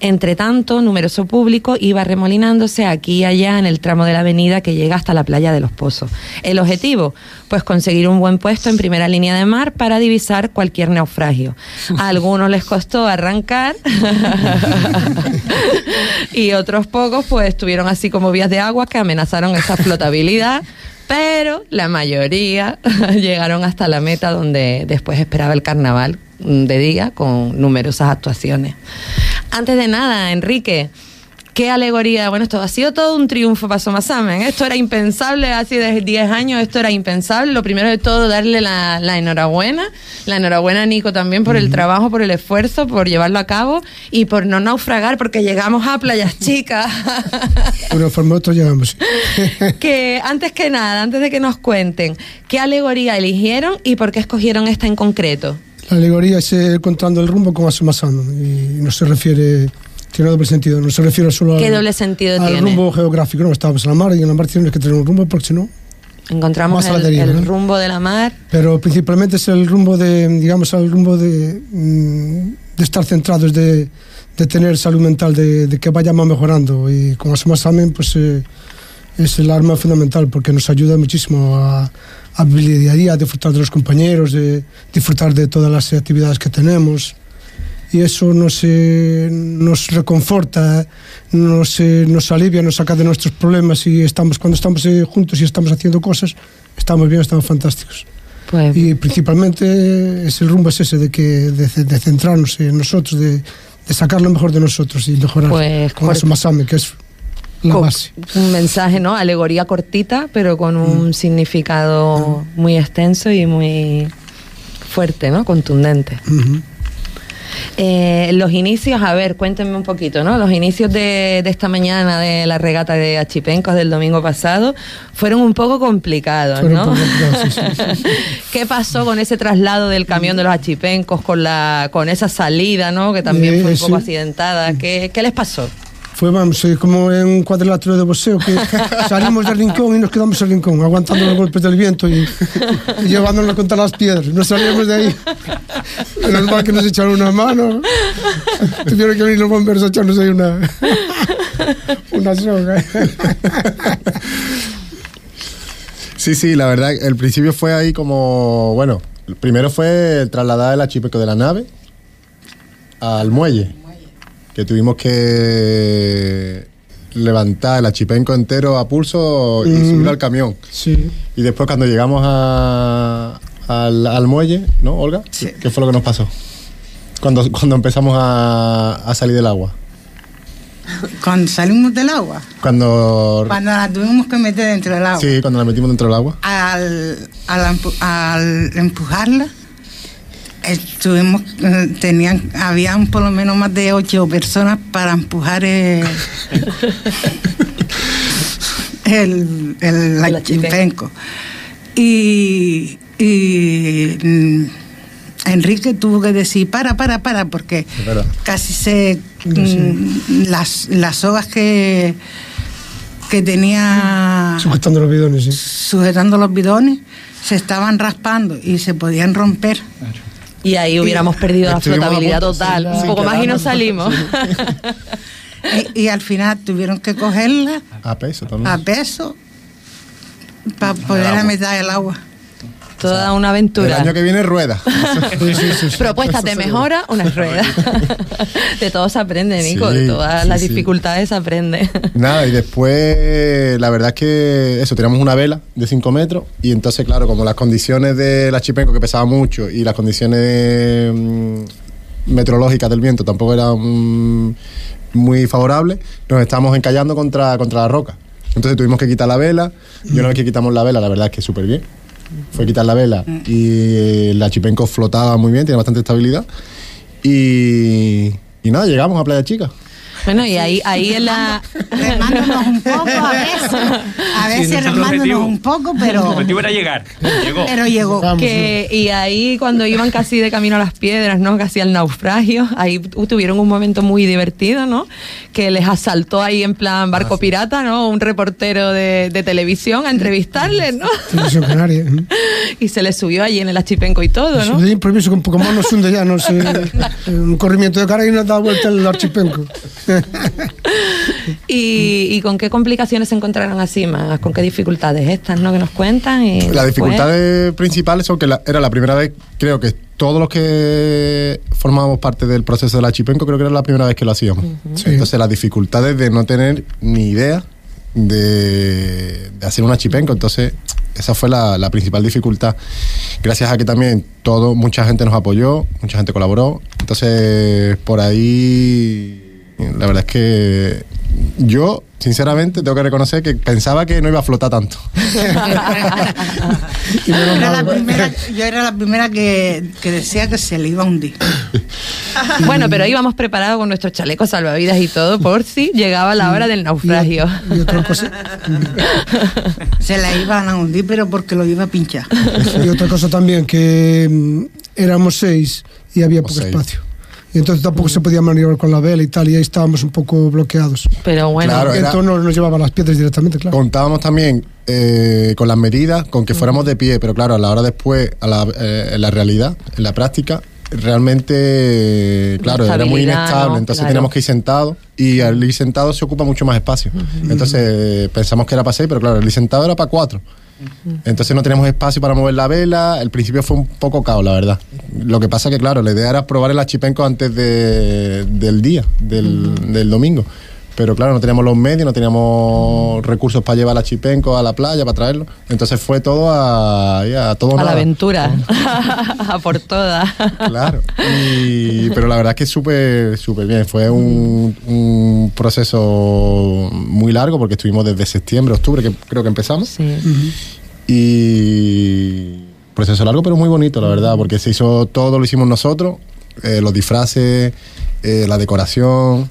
Entre tanto, numeroso público iba remolinándose aquí y allá en el tramo de la avenida que llega hasta la playa de los Pozos. El objetivo, pues conseguir un buen puesto en primera línea de mar para divisar cualquier naufragio. A algunos les costó arrancar [laughs] y otros pocos pues estuvieron así como vías de agua que amenazaron esa flotabilidad pero la mayoría [laughs] llegaron hasta la meta donde después esperaba el carnaval de día con numerosas actuaciones. Antes de nada, Enrique, qué alegoría. Bueno, esto ha sido todo un triunfo para Somasamen. Esto era impensable hace 10 años, esto era impensable. Lo primero de todo, darle la, la enhorabuena. La enhorabuena a Nico también por el trabajo, por el esfuerzo, por llevarlo a cabo y por no naufragar, porque llegamos a playas [laughs] chicas. Una forma otro llegamos. [laughs] que antes que nada, antes de que nos cuenten, ¿qué alegoría eligieron y por qué escogieron esta en concreto? La alegoría es eh, contando el rumbo con Asomasano y no se refiere tiene doble sentido, no se refiere solo ¿Qué al, doble sentido al tiene? rumbo geográfico, no, estábamos en la mar y en la mar tienes que tener un rumbo porque si no... Encontramos el, deriva, el ¿no? rumbo de la mar. Pero principalmente es el rumbo de, digamos, el rumbo de, mm, de estar centrados, de, de tener salud mental, de, de que vayamos mejorando. Y con Asomasamen, pues eh, es el arma fundamental porque nos ayuda muchísimo a, a vivir día a día, a disfrutar de los compañeros, de disfrutar de todas las actividades que tenemos. Y eso nos, eh, nos reconforta, nos, eh, nos alivia, nos saca de nuestros problemas y estamos, cuando estamos eh, juntos y estamos haciendo cosas, estamos bien, estamos fantásticos. Pues, Y principalmente es el rumbo es ese de, que, de, de centrarnos en nosotros, de, de sacar lo mejor de nosotros y mejorar Pues, con cor- eso Masame, que es la con base. un mensaje, ¿no? Alegoría cortita, pero con un significado muy extenso y muy fuerte, ¿no? Contundente. Eh, los inicios, a ver, cuéntenme un poquito, ¿no? Los inicios de, de esta mañana de la regata de Achipencos del domingo pasado fueron un poco complicados, Fueron ¿no? poco complicados, sí, sí, [laughs] ¿Qué pasó con ese traslado del camión de los Achipencos, con la, con esa salida, ¿no? Que también fue un sí. poco accidentada. ¿Qué, qué les pasó? Fue, vamos, eh, como en un cuadrilátero de boxeo, que [laughs] salimos del rincón y nos quedamos en el rincón, aguantando los golpes del viento y, llevándonos contra las piedras. No salíamos de ahí. Menos mal que nos echaron una mano. Tuvieron que venir los bomberos a echarnos ahí una, una soga. Sí, sí, la verdad, el principio fue ahí como, bueno, primero fue trasladar el achipeco de la nave al muelle, que tuvimos que levantar el achipenco entero a pulso y Mm. subirlo al camión. Sí. Y después cuando llegamos a- al, al muelle, ¿no, Olga? ¿Qué fue lo que nos pasó? Cuando, cuando empezamos a, a salir del agua. Cuando salimos del agua, Cuando... cuando la tuvimos que meter dentro del agua, Sí, cuando la metimos dentro del agua. al, al empujarla, estuvimos, eh, tenían, habían por lo menos más de ocho personas para empujar [laughs] el, el, el, El achipenco. Y, y mm, Enrique tuvo que decir, para, para, para, porque casi se... mm, las, las sogas que, que tenía Sujetando los bidones, sí. sujetando los bidones se estaban raspando y se podían romper. Y ahí hubiéramos perdido la a flotabilidad total. un poco más y nos salimos. y, y al final tuvieron que cogerla A peso también. a peso para poder meter al agua. Toda una El aventura. año que viene rueda. [laughs] Propuestas de mejora, una rueda. [laughs] de todo se aprende, Nico. de todas sí, las sí. dificultades se aprende. [laughs] Nada, y después la verdad es que eso, teníamos una vela de 5 metros y entonces, claro, como las condiciones de la Chipenco que pesaba mucho y las condiciones mm, meteorológicas del viento tampoco eran mm, muy favorables, nos estábamos encallando contra, contra la roca. Entonces tuvimos que quitar la vela y una vez que quitamos la vela, la verdad es que súper bien. Fue quitar la vela y la Chipenco flotaba muy bien, tiene bastante estabilidad. Y, Y nada, llegamos a Playa Chica. Bueno, y ahí, ahí en la... Remándonos un poco a [laughs] veces. A veces remándonos objetivo. un poco, El pero, objetivo era llegar. Llegó. pero llegó. que, y ahí cuando iban casi de camino a las piedras, ¿no? Casi al naufragio, ahí tu- tuvieron un momento muy divertido, ¿no? Que les asaltó ahí en plan barco pirata, ¿no? Un reportero de, de televisión a entrevistarles, ¿no? Televisión Canaria. ¿eh? [laughs] Y se les subió allí en el achipenco y todo, ¿no? de improviso con Pokémon nos hunde ya, no sé. [laughs] Un corrimiento de cara y nos da vuelta el archipenco. [laughs] Y, y con qué complicaciones se encontraron así más, con qué dificultades estas, ¿no? Que nos cuentan. Y Las después- dificultades principales son que la- era la primera vez, creo que todos los que formábamos parte del proceso de la Chipenco, creo que era la primera vez que lo hacíamos. Entonces, las dificultades de no tener ni idea de, de hacer una Chipenco. Entonces, esa fue la, la principal dificultad. Gracias a que también todo, mucha gente nos apoyó, mucha gente colaboró. Entonces, por ahí, la verdad es que yo, sinceramente, tengo que reconocer que pensaba que no iba a flotar tanto. [laughs] Era la primera- yo era la primera que, que decía que se le iba a hundir. [laughs] Bueno, pero íbamos preparados con nuestros chalecos salvavidas y todo por si llegaba la hora del naufragio. Y otra cosa, [laughs] Se la iban a hundir, pero porque lo iba a pinchar. y otra cosa también, que mm, éramos seis y había poco seis. espacio. Y entonces tampoco se podía maniobrar con la vela y tal, y ahí estábamos un poco bloqueados. Pero bueno, Claro, era- Entonces nos, nos llevaban las piedras directamente, claro. Contábamos también eh, con las medidas, con que fuéramos de pie, pero claro, a la hora después, a la, eh, en la realidad, en la práctica, realmente, claro, era muy inestable, ¿no? entonces Claro. teníamos que ir sentados y al ir sentados se ocupa mucho más espacio. Entonces eh, pensamos que era para seis, pero claro, el ir sentado era para cuatro. Entonces no teníamos espacio para mover la vela. El principio fue un poco caos, la verdad. Lo que pasa que, claro, la idea era probar el achipenco antes de- del día, del, del domingo. Pero claro, no teníamos los medios, no teníamos recursos para llevar el achipenco a la playa, para traerlo. Entonces fue todo a, a todo a la aventura, [laughs] a por todas. Claro. Y- pero la verdad es que súper, súper bien. Fue un, un proceso muy largo porque estuvimos desde septiembre, octubre, que creo que empezamos. Y proceso largo, pero muy bonito, la verdad, porque se hizo todo, lo hicimos nosotros. eh, los disfraces, eh, la decoración,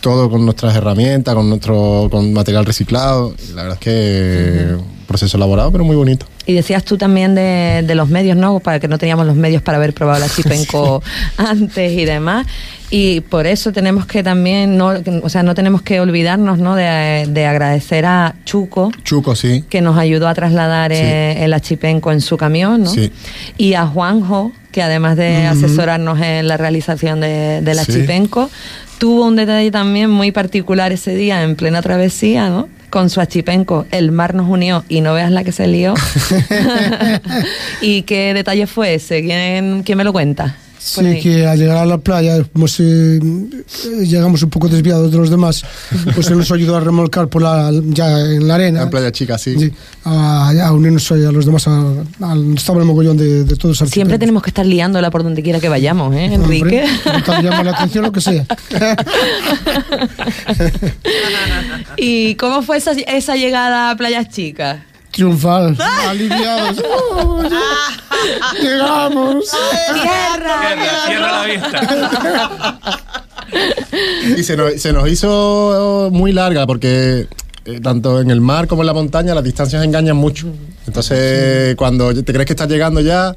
todo con nuestras herramientas, con nuestro con material reciclado. La verdad es que un proceso elaborado, pero muy bonito. Y decías tú también de, de los medios, ¿no? Para que no teníamos los medios para haber probado la [laughs] chipenco antes y demás. Y por eso tenemos que también, no, o sea, no tenemos que olvidarnos, ¿no? De, de agradecer a Chuco, Chuco, sí. que nos ayudó a trasladar eh, el achipenco en su camión, ¿no? Sí. Y a Juanjo, que además de asesorarnos en la realización de, del Sí. achipenco, tuvo un detalle también muy particular ese día en plena travesía, ¿no? Con su achipenco, el mar nos unió y no veas la que se lió. [laughs] [laughs] ¿Y qué detalle fue ese? ¿Quién, quién me lo cuenta? Sí, ahí. que al llegar a la playa, como si eh, llegamos un poco desviados de los demás, pues se nos ayudó a remolcar por la, ya en la arena. En Playa Chica, sí. Sí, a, a unirnos a los demás. al- estaba el mogollón de, de todos Siempre tenemos que estar liándola por donde quiera que vayamos, ¿eh, Hombre, Enrique? te llama la atención lo que sea. [laughs] ¿Y cómo fue esa, esa llegada a Playas Chicas? Triunfal, [laughs] aliviados. [laughs] ¡Oh! ¡Llegamos! ¡Tierra! Cierra la vista. Y se nos, se nos hizo muy larga porque eh, tanto en el mar como en la montaña las distancias engañan mucho. Entonces, cuando te crees que estás llegando ya,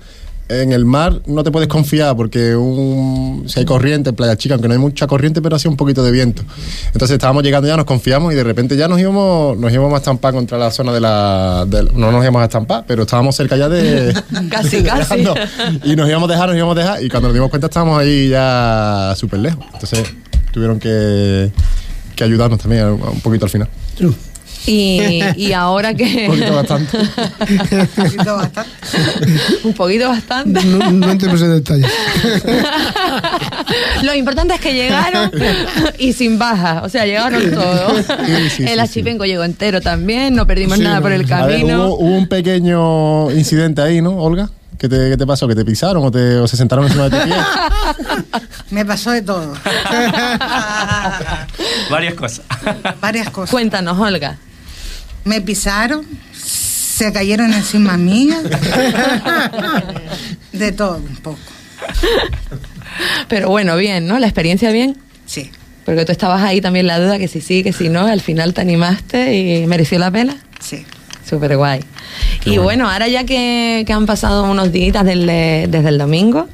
en el mar no te puedes confiar porque un, si hay corriente en Playa Chica, aunque no hay mucha corriente, pero hacía un poquito de viento. Entonces estábamos llegando ya, nos confiamos y de repente ya nos íbamos, nos íbamos a estampar contra la zona de la... del- no nos íbamos a estampar, pero estábamos cerca ya de... [laughs] Casi, de casi. Y nos íbamos a dejar, nos íbamos a dejar y cuando nos dimos cuenta estábamos ahí ya súper lejos. Entonces tuvieron que, que ayudarnos también un poquito al final. Y, [laughs] y ahora que... [laughs] Un poquito bastante. Un poquito bastante. No, no entremos en detalles. [laughs] Lo importante es que llegaron y sin baja, o sea, llegaron todos. Sí, sí, el sí, achipenco llegó entero también, no perdimos Sí, nada por el ver, camino. hubo, hubo un pequeño incidente ahí, ¿no, Olga? ¿Qué te, qué te pasó? ¿Que te pisaron o, te, o se sentaron encima de tu pie? Me pasó de todo. Varias cosas. Varias cosas. Cuéntanos, Olga. Me pisaron, se cayeron encima mía. [laughs] De todo un poco. Pero bueno, bien, ¿no? La experiencia bien. Sí. Porque tú estabas ahí también la duda que si sí, que si no, al final te animaste y mereció la pena. Sí. Súper guay. y bueno, ahora ya que, que han pasado unos días desde, desde el domingo,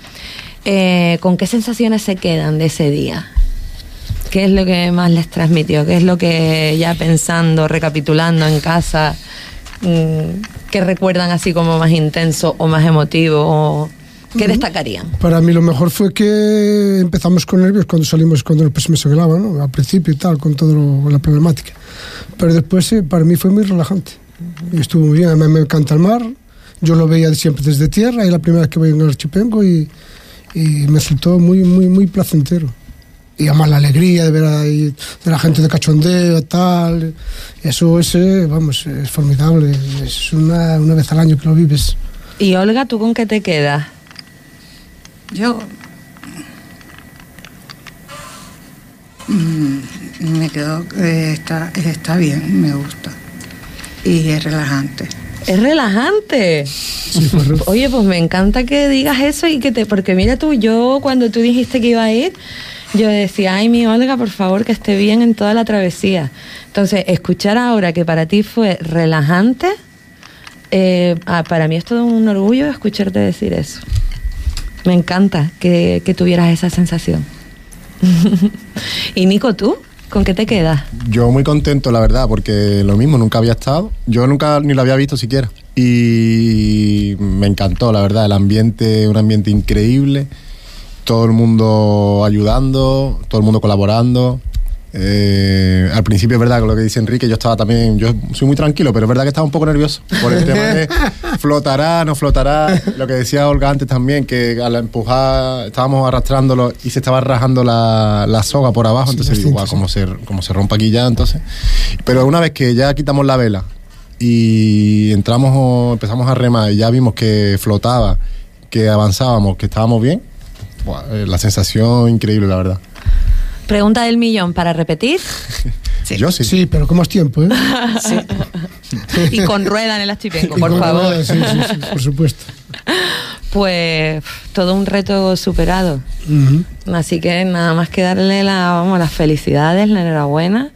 eh, ¿con qué sensaciones se quedan de ese día? ¿Qué es lo que más les transmitió? ¿Qué es lo que ya pensando, recapitulando en casa, mm, que recuerdan así como más intenso o más emotivo? O, ¿Qué destacarían? Para mí lo mejor fue que empezamos con nervios cuando salimos, cuando el me se graba, ¿no? Al principio y tal, con toda la problemática. Pero después eh, para mí fue muy relajante. Y estuvo muy bien, a mí me encanta el mar. Yo lo veía siempre desde tierra, y la primera vez que voy en el archipiélago y, y me resultó muy, muy, muy placentero. Y además la alegría de ver ahí, de la gente de cachondeo, tal. Eso es, vamos, es formidable. Es una, una vez al año que lo vives. Y Olga, ¿tú con qué te quedas? Yo mm, me quedo, eh, está, está bien, me gusta. Y es relajante. Es relajante. Oye, pues me encanta que digas eso y que te. Porque mira tú, yo cuando tú dijiste que iba a ir, yo decía, ay, mi Olga, por favor, que esté bien en toda la travesía. Entonces, escuchar ahora que para ti fue relajante, eh, ah, para mí es todo un orgullo escucharte decir eso. Me encanta que, que tuvieras esa sensación. [laughs] y Nico, ¿tú? ¿Con qué te quedas? Yo muy contento, la verdad, porque lo mismo, nunca había estado. Yo nunca ni lo había visto siquiera. Y me encantó, la verdad, el ambiente, un ambiente increíble. Todo el mundo ayudando, todo el mundo colaborando. Eh, al principio es verdad que lo que dice Enrique, yo estaba también, yo soy muy tranquilo, pero es verdad que estaba un poco nervioso por el tema de [laughs] flotará, no flotará. Lo que decía Olga antes también, que al empujar estábamos arrastrándolo y se estaba rajando la, la soga por abajo, entonces digo, guau, como se, como se rompa aquí ya, entonces. Pero una vez que ya quitamos la vela y entramos empezamos a remar y ya vimos que flotaba, que avanzábamos, que estábamos bien, la sensación increíble, la verdad. Pregunta del millón para repetir. [laughs] Yo sí. Sí, pero con más tiempo, ¿eh? [laughs] y con rueda en el Y por con favor. rueda, sí, sí, sí, por supuesto. [laughs] Pues todo un reto superado. Así que nada más que darle la, vamos, las felicidades, la enhorabuena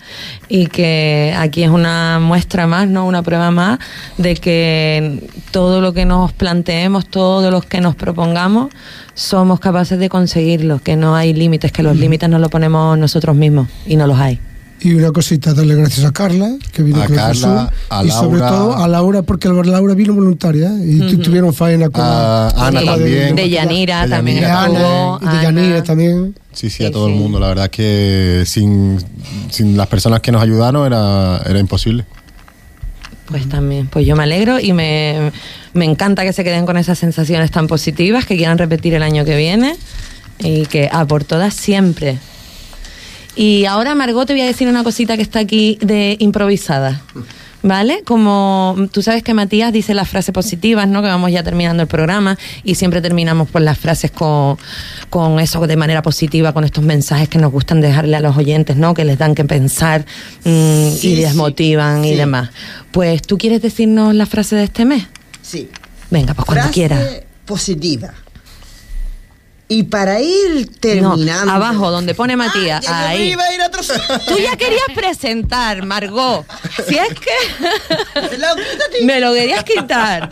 y que aquí es una muestra más, no una prueba más de que todo lo que nos planteemos, todo lo que nos propongamos, somos capaces de conseguirlo, que no hay límites, que los límites nos los ponemos nosotros mismos y no los hay. Y una cosita, darle gracias a Carla, que vino A con Carla, Jesús, a y sobre todo a Laura, porque Laura vino voluntaria ¿eh? y tuvieron faena con A Ana también. De Yanira De también Yanira. de Ana y de Ana. Yanira también. Sí, sí, a todo el mundo. La verdad es que sin, sin las personas que nos ayudaron era, era imposible. Pues también, pues yo me alegro y me, me encanta que se queden con esas sensaciones tan positivas, que quieran repetir el año que viene y que a por todas siempre. Y ahora, Margot, te voy a decir una cosita que está aquí de improvisada. ¿Vale? Como tú sabes que Matías dice las frases positivas, ¿no? Que vamos ya terminando el programa y siempre terminamos por las frases con, con eso de manera positiva, con estos mensajes que nos gustan dejarle a los oyentes, ¿no? Que les dan que pensar mm, Sí, y les sí, motivan y demás. Pues, ¿tú quieres decirnos la frase de este mes? Sí. Venga, pues cuando quieras. positiva. Y para ir terminando. No, abajo, donde pone Matías. yo me ahí. iba a ir a otro sitio. Tú ya querías presentar, Margot. Si es que. [laughs] Lo quito. Me lo querías quitar.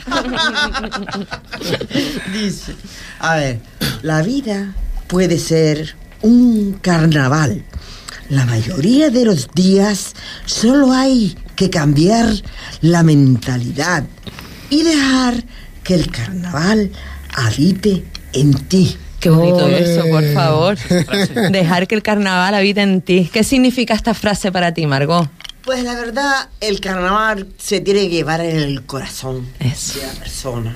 Dice, a ver, la vida puede ser un carnaval. La mayoría de los días solo hay que cambiar la mentalidad y dejar que el carnaval habite en ti. Qué bonito eso, por favor. [laughs] Dejar que el carnaval habite en ti. ¿Qué significa esta frase para ti, Margot? Pues la verdad, el carnaval se tiene que llevar en el corazón Eso. de la persona.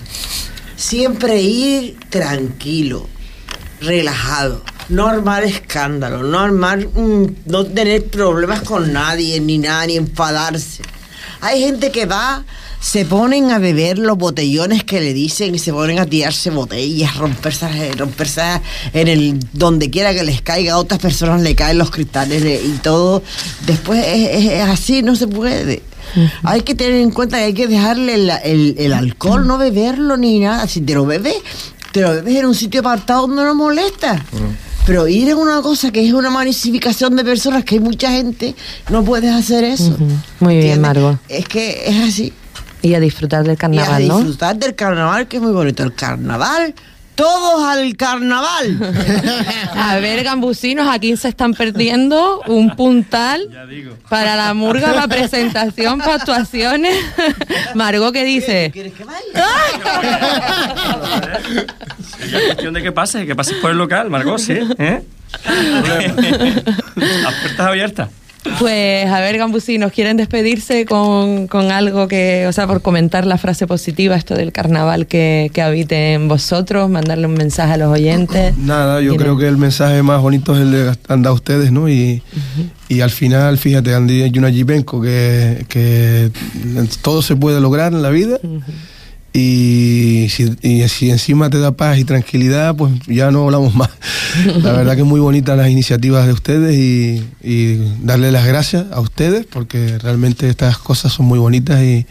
Siempre ir tranquilo, relajado, no armar escándalo, no armar, mm, no tener problemas con nadie, ni nada, ni enfadarse. Hay gente que va, se ponen a beber los botellones que le dicen y se ponen a tirarse botellas, romperse, romperse en el donde quiera que les caiga, a otras personas le caen los cristales de- y todo. Después es, así, no se puede. Hay que tener en cuenta que hay que dejarle el, el- el alcohol, no beberlo ni nada. Si te lo bebes, te lo bebes en un sitio apartado donde no molesta. Pero ir es una cosa que es una masificación de personas, que hay mucha gente, no puedes hacer eso. Muy bien, Margot. Es que es así. Y a disfrutar del carnaval, y a ¿no? disfrutar del carnaval, que es muy bonito. El carnaval, todos al carnaval. [laughs] A ver, gambusinos, aquí se están perdiendo un puntal para la murga, para presentación, para actuaciones. [laughs] Margot, ¿qué dice? Es cuestión de que pases, que pases por el local, Margot, ¿sí? ¿Eh? [laughs] Las puertas abiertas. Pues a ver, gambusinos, ¿quieren despedirse con, con algo que, o sea, por comentar la frase positiva, esto del carnaval que, que habite en vosotros, mandarle un mensaje a los oyentes? Nada, yo ¿Tienen- creo que el mensaje más bonito es el de han dado ustedes, ¿no? Y, y al final, fíjate, Andy y una Jipenko, que, que todo se puede lograr en la vida. Y si, y si encima te da paz y tranquilidad, pues ya no hablamos más. La [laughs] verdad que es muy bonita las iniciativas de ustedes y, y darle las gracias a ustedes porque realmente estas cosas son muy bonitas y,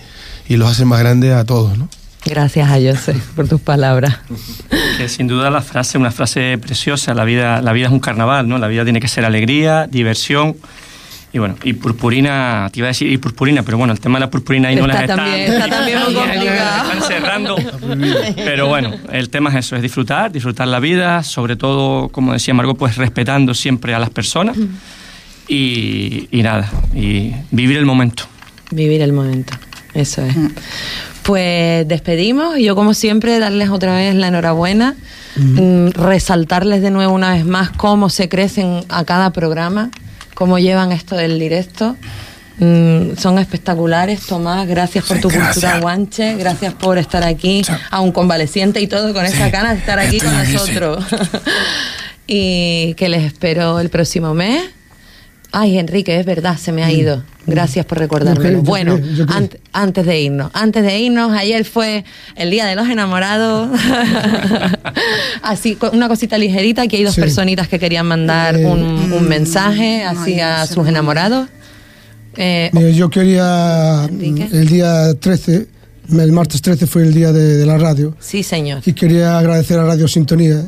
y los hacen más grandes a todos, ¿no? Gracias a José por tus palabras. [laughs] Que sin duda la frase, una frase preciosa, la vida, la vida es un carnaval, ¿no? La vida tiene que ser alegría, diversión. Y bueno, y purpurina, te iba a decir y purpurina, pero bueno, el tema de la purpurina ahí no las están, también- está [laughs] también muy complicado. están cerrando. [laughs] Pero bueno, el tema es eso, es disfrutar, disfrutar la vida, sobre todo, como decía Margot, pues respetando siempre a las personas. Y, y nada, y vivir el momento. Vivir el momento, eso es. Pues despedimos y yo como siempre darles otra vez la enhorabuena, mm, resaltarles de nuevo una vez más cómo se crecen a cada programa, cómo llevan esto del directo. Mm, son espectaculares, Tomás, gracias por tu cultura guanche, gracias por estar aquí, aún convaleciente y todo, con esa ganas de estar aquí con aquí, sí. nosotros. [laughs] y que les espero el próximo mes. Ay, Enrique, es verdad, se me ha ido. Gracias por recordármelo. Yo bueno, creo, yo creo. ant- antes de irnos, antes de irnos, ayer fue el Día de los Enamorados. [laughs] así, una cosita ligerita, aquí hay dos Sí. personitas que querían mandar Eh, un, un mensaje así a sus enamorados. Eh, Mira, yo quería, el día 13, el martes 13 fue el día de, de la radio, sí, señor. y quería agradecer a Radio Sintonía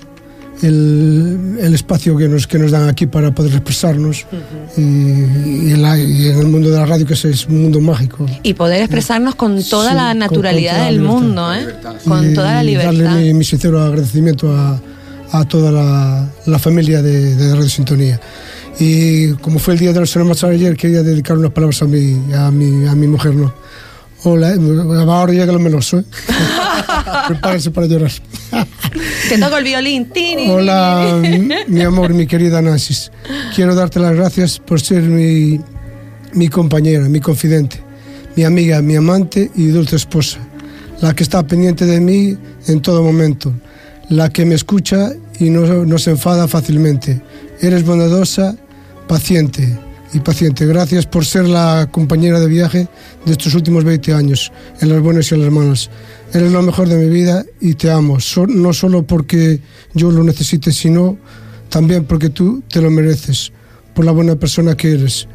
el, el espacio que nos, que nos dan aquí para poder expresarnos y, y en la- y en el mundo de la radio, que es, es un mundo mágico. Y poder expresarnos con toda Sí, la con- naturalidad con la del mundo, ¿eh? Con y toda la Darle libertad. mi, mi sincero agradecimiento a, a toda la, la familia de, de Radio Sintonía. Y como fue el día de los enamorados ayer, quería dedicar unas palabras a mi, a mi, a mi mujer, ¿no? Hola, eh, ahora llega lo meloso, ¿eh? [laughs] Prepárense para llorar. Te toco el violín. Tini. Hola, mi amor, mi querida Nancy. Quiero darte las gracias por ser mi, mi compañera, mi confidente, mi amiga, mi amante y dulce esposa, la que está pendiente de mí en todo momento, la que me escucha y no, no se enfada fácilmente. Eres bondadosa, paciente y paciente. Gracias por ser la compañera de viaje de estos últimos 20 años, en las buenas y en las malas. Eres lo mejor de mi vida y te amo, no solo porque yo lo necesite, sino también porque tú te lo mereces, por la buena persona que eres.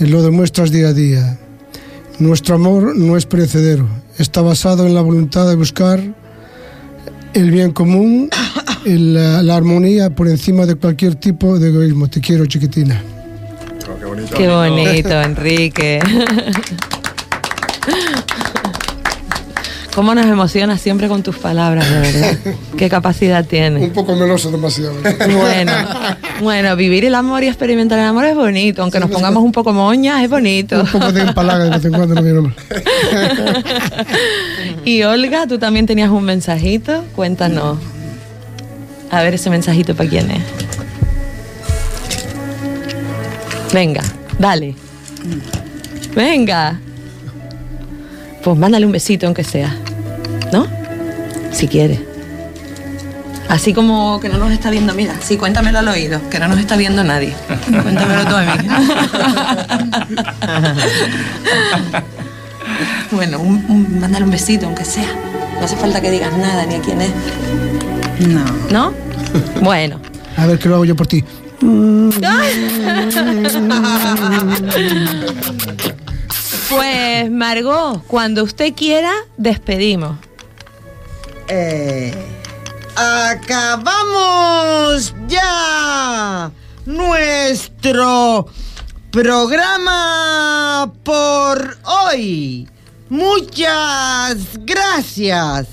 Y lo demuestras día a día. Nuestro amor no es perecedero, está basado en la voluntad de buscar el bien común, la, la armonía por encima de cualquier tipo de egoísmo. Te quiero, chiquitina. Qué bonito, [laughs] Enrique. ¿Cómo nos emociona siempre con tus palabras, de verdad? ¿Qué capacidad tienes? Un poco meloso demasiado. Bueno, bueno, vivir el amor y experimentar el amor es bonito, aunque nos pongamos un poco moñas, es bonito. Un poco de empalaga de vez en cuando no viene mal. Y Olga, tú también tenías un mensajito, cuéntanos. A ver ese mensajito para quién es. Venga, dale. Venga. Pues mándale un besito aunque sea. ¿No? Si quiere. Así como que no nos está viendo, mira, sí, cuéntamelo al oído, que no nos está viendo nadie. Cuéntamelo tú a mí. [laughs] bueno, un- un- mándale un besito aunque sea. No hace falta que digas nada ni a quién es. No. ¿No? Bueno. A ver, ¿qué lo hago yo por ti? [laughs] Pues Margot, cuando usted quiera, despedimos. Eh, acabamos ya nuestro programa por hoy. Muchas gracias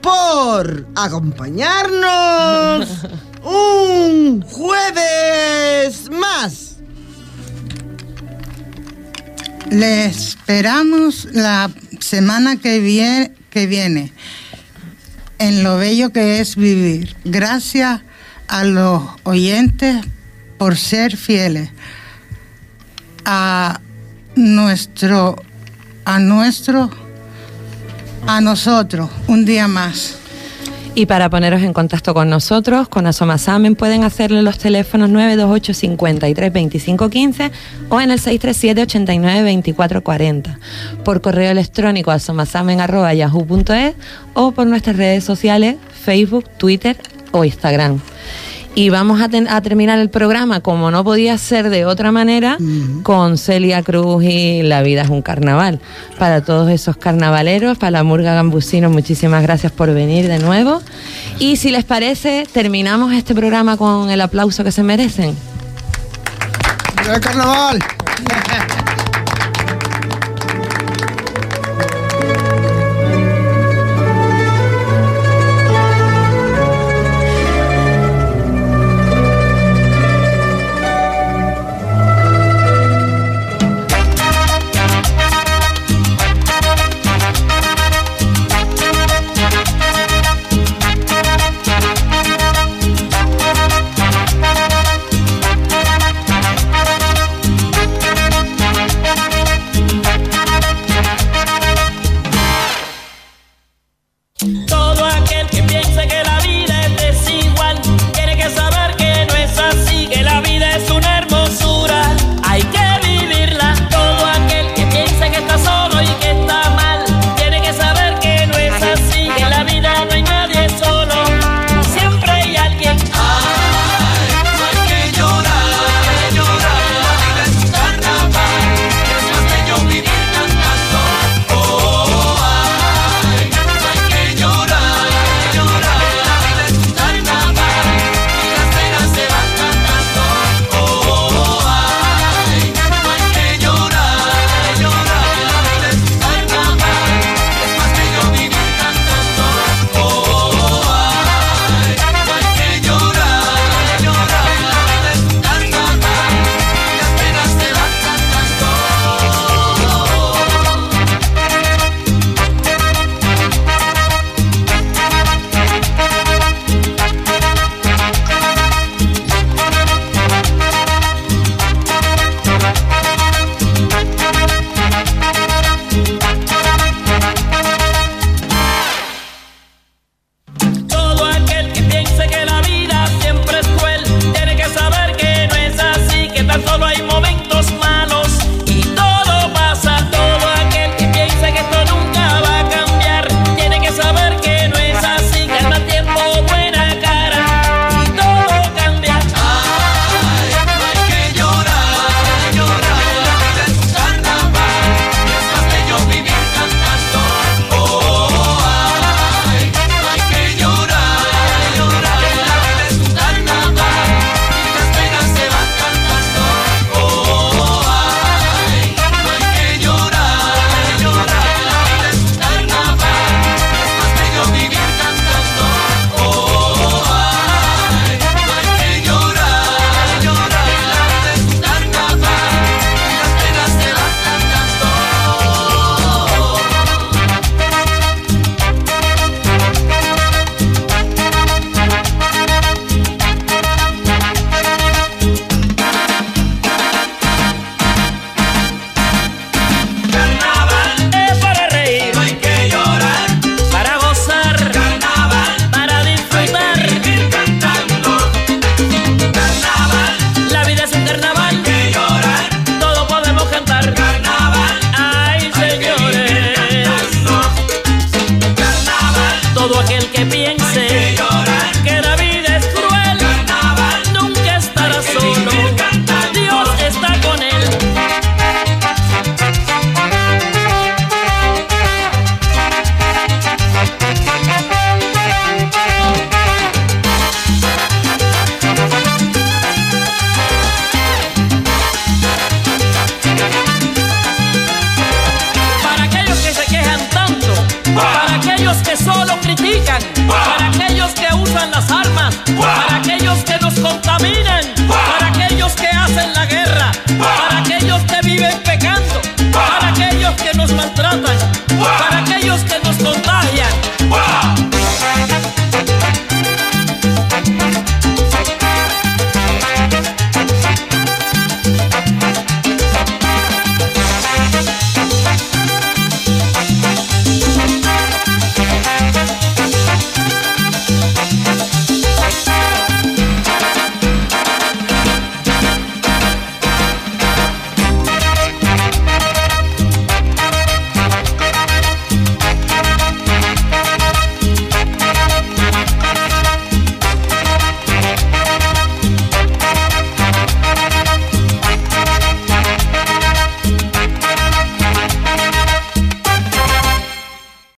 por acompañarnos [laughs] un jueves más. Le esperamos la semana que viene, en lo bello que es vivir. Gracias a los oyentes por ser fieles a nuestro, a nuestro, a nosotros un día más. Y para poneros en contacto con nosotros, con Asomasamen, pueden hacerlo en los teléfonos 928 53 25 15 o en el 637 89 24 40. Por correo electrónico asomasamen.yahoo.es o por nuestras redes sociales, Facebook, Twitter o Instagram. Y vamos a, ten- a terminar el programa, como no podía ser de otra manera, con Celia Cruz y La vida es un carnaval. Para todos esos carnavaleros, para la Murga Gambusino, muchísimas gracias por venir de nuevo. Y si les parece, terminamos este programa con el aplauso que se merecen. ¡El carnaval! [laughs]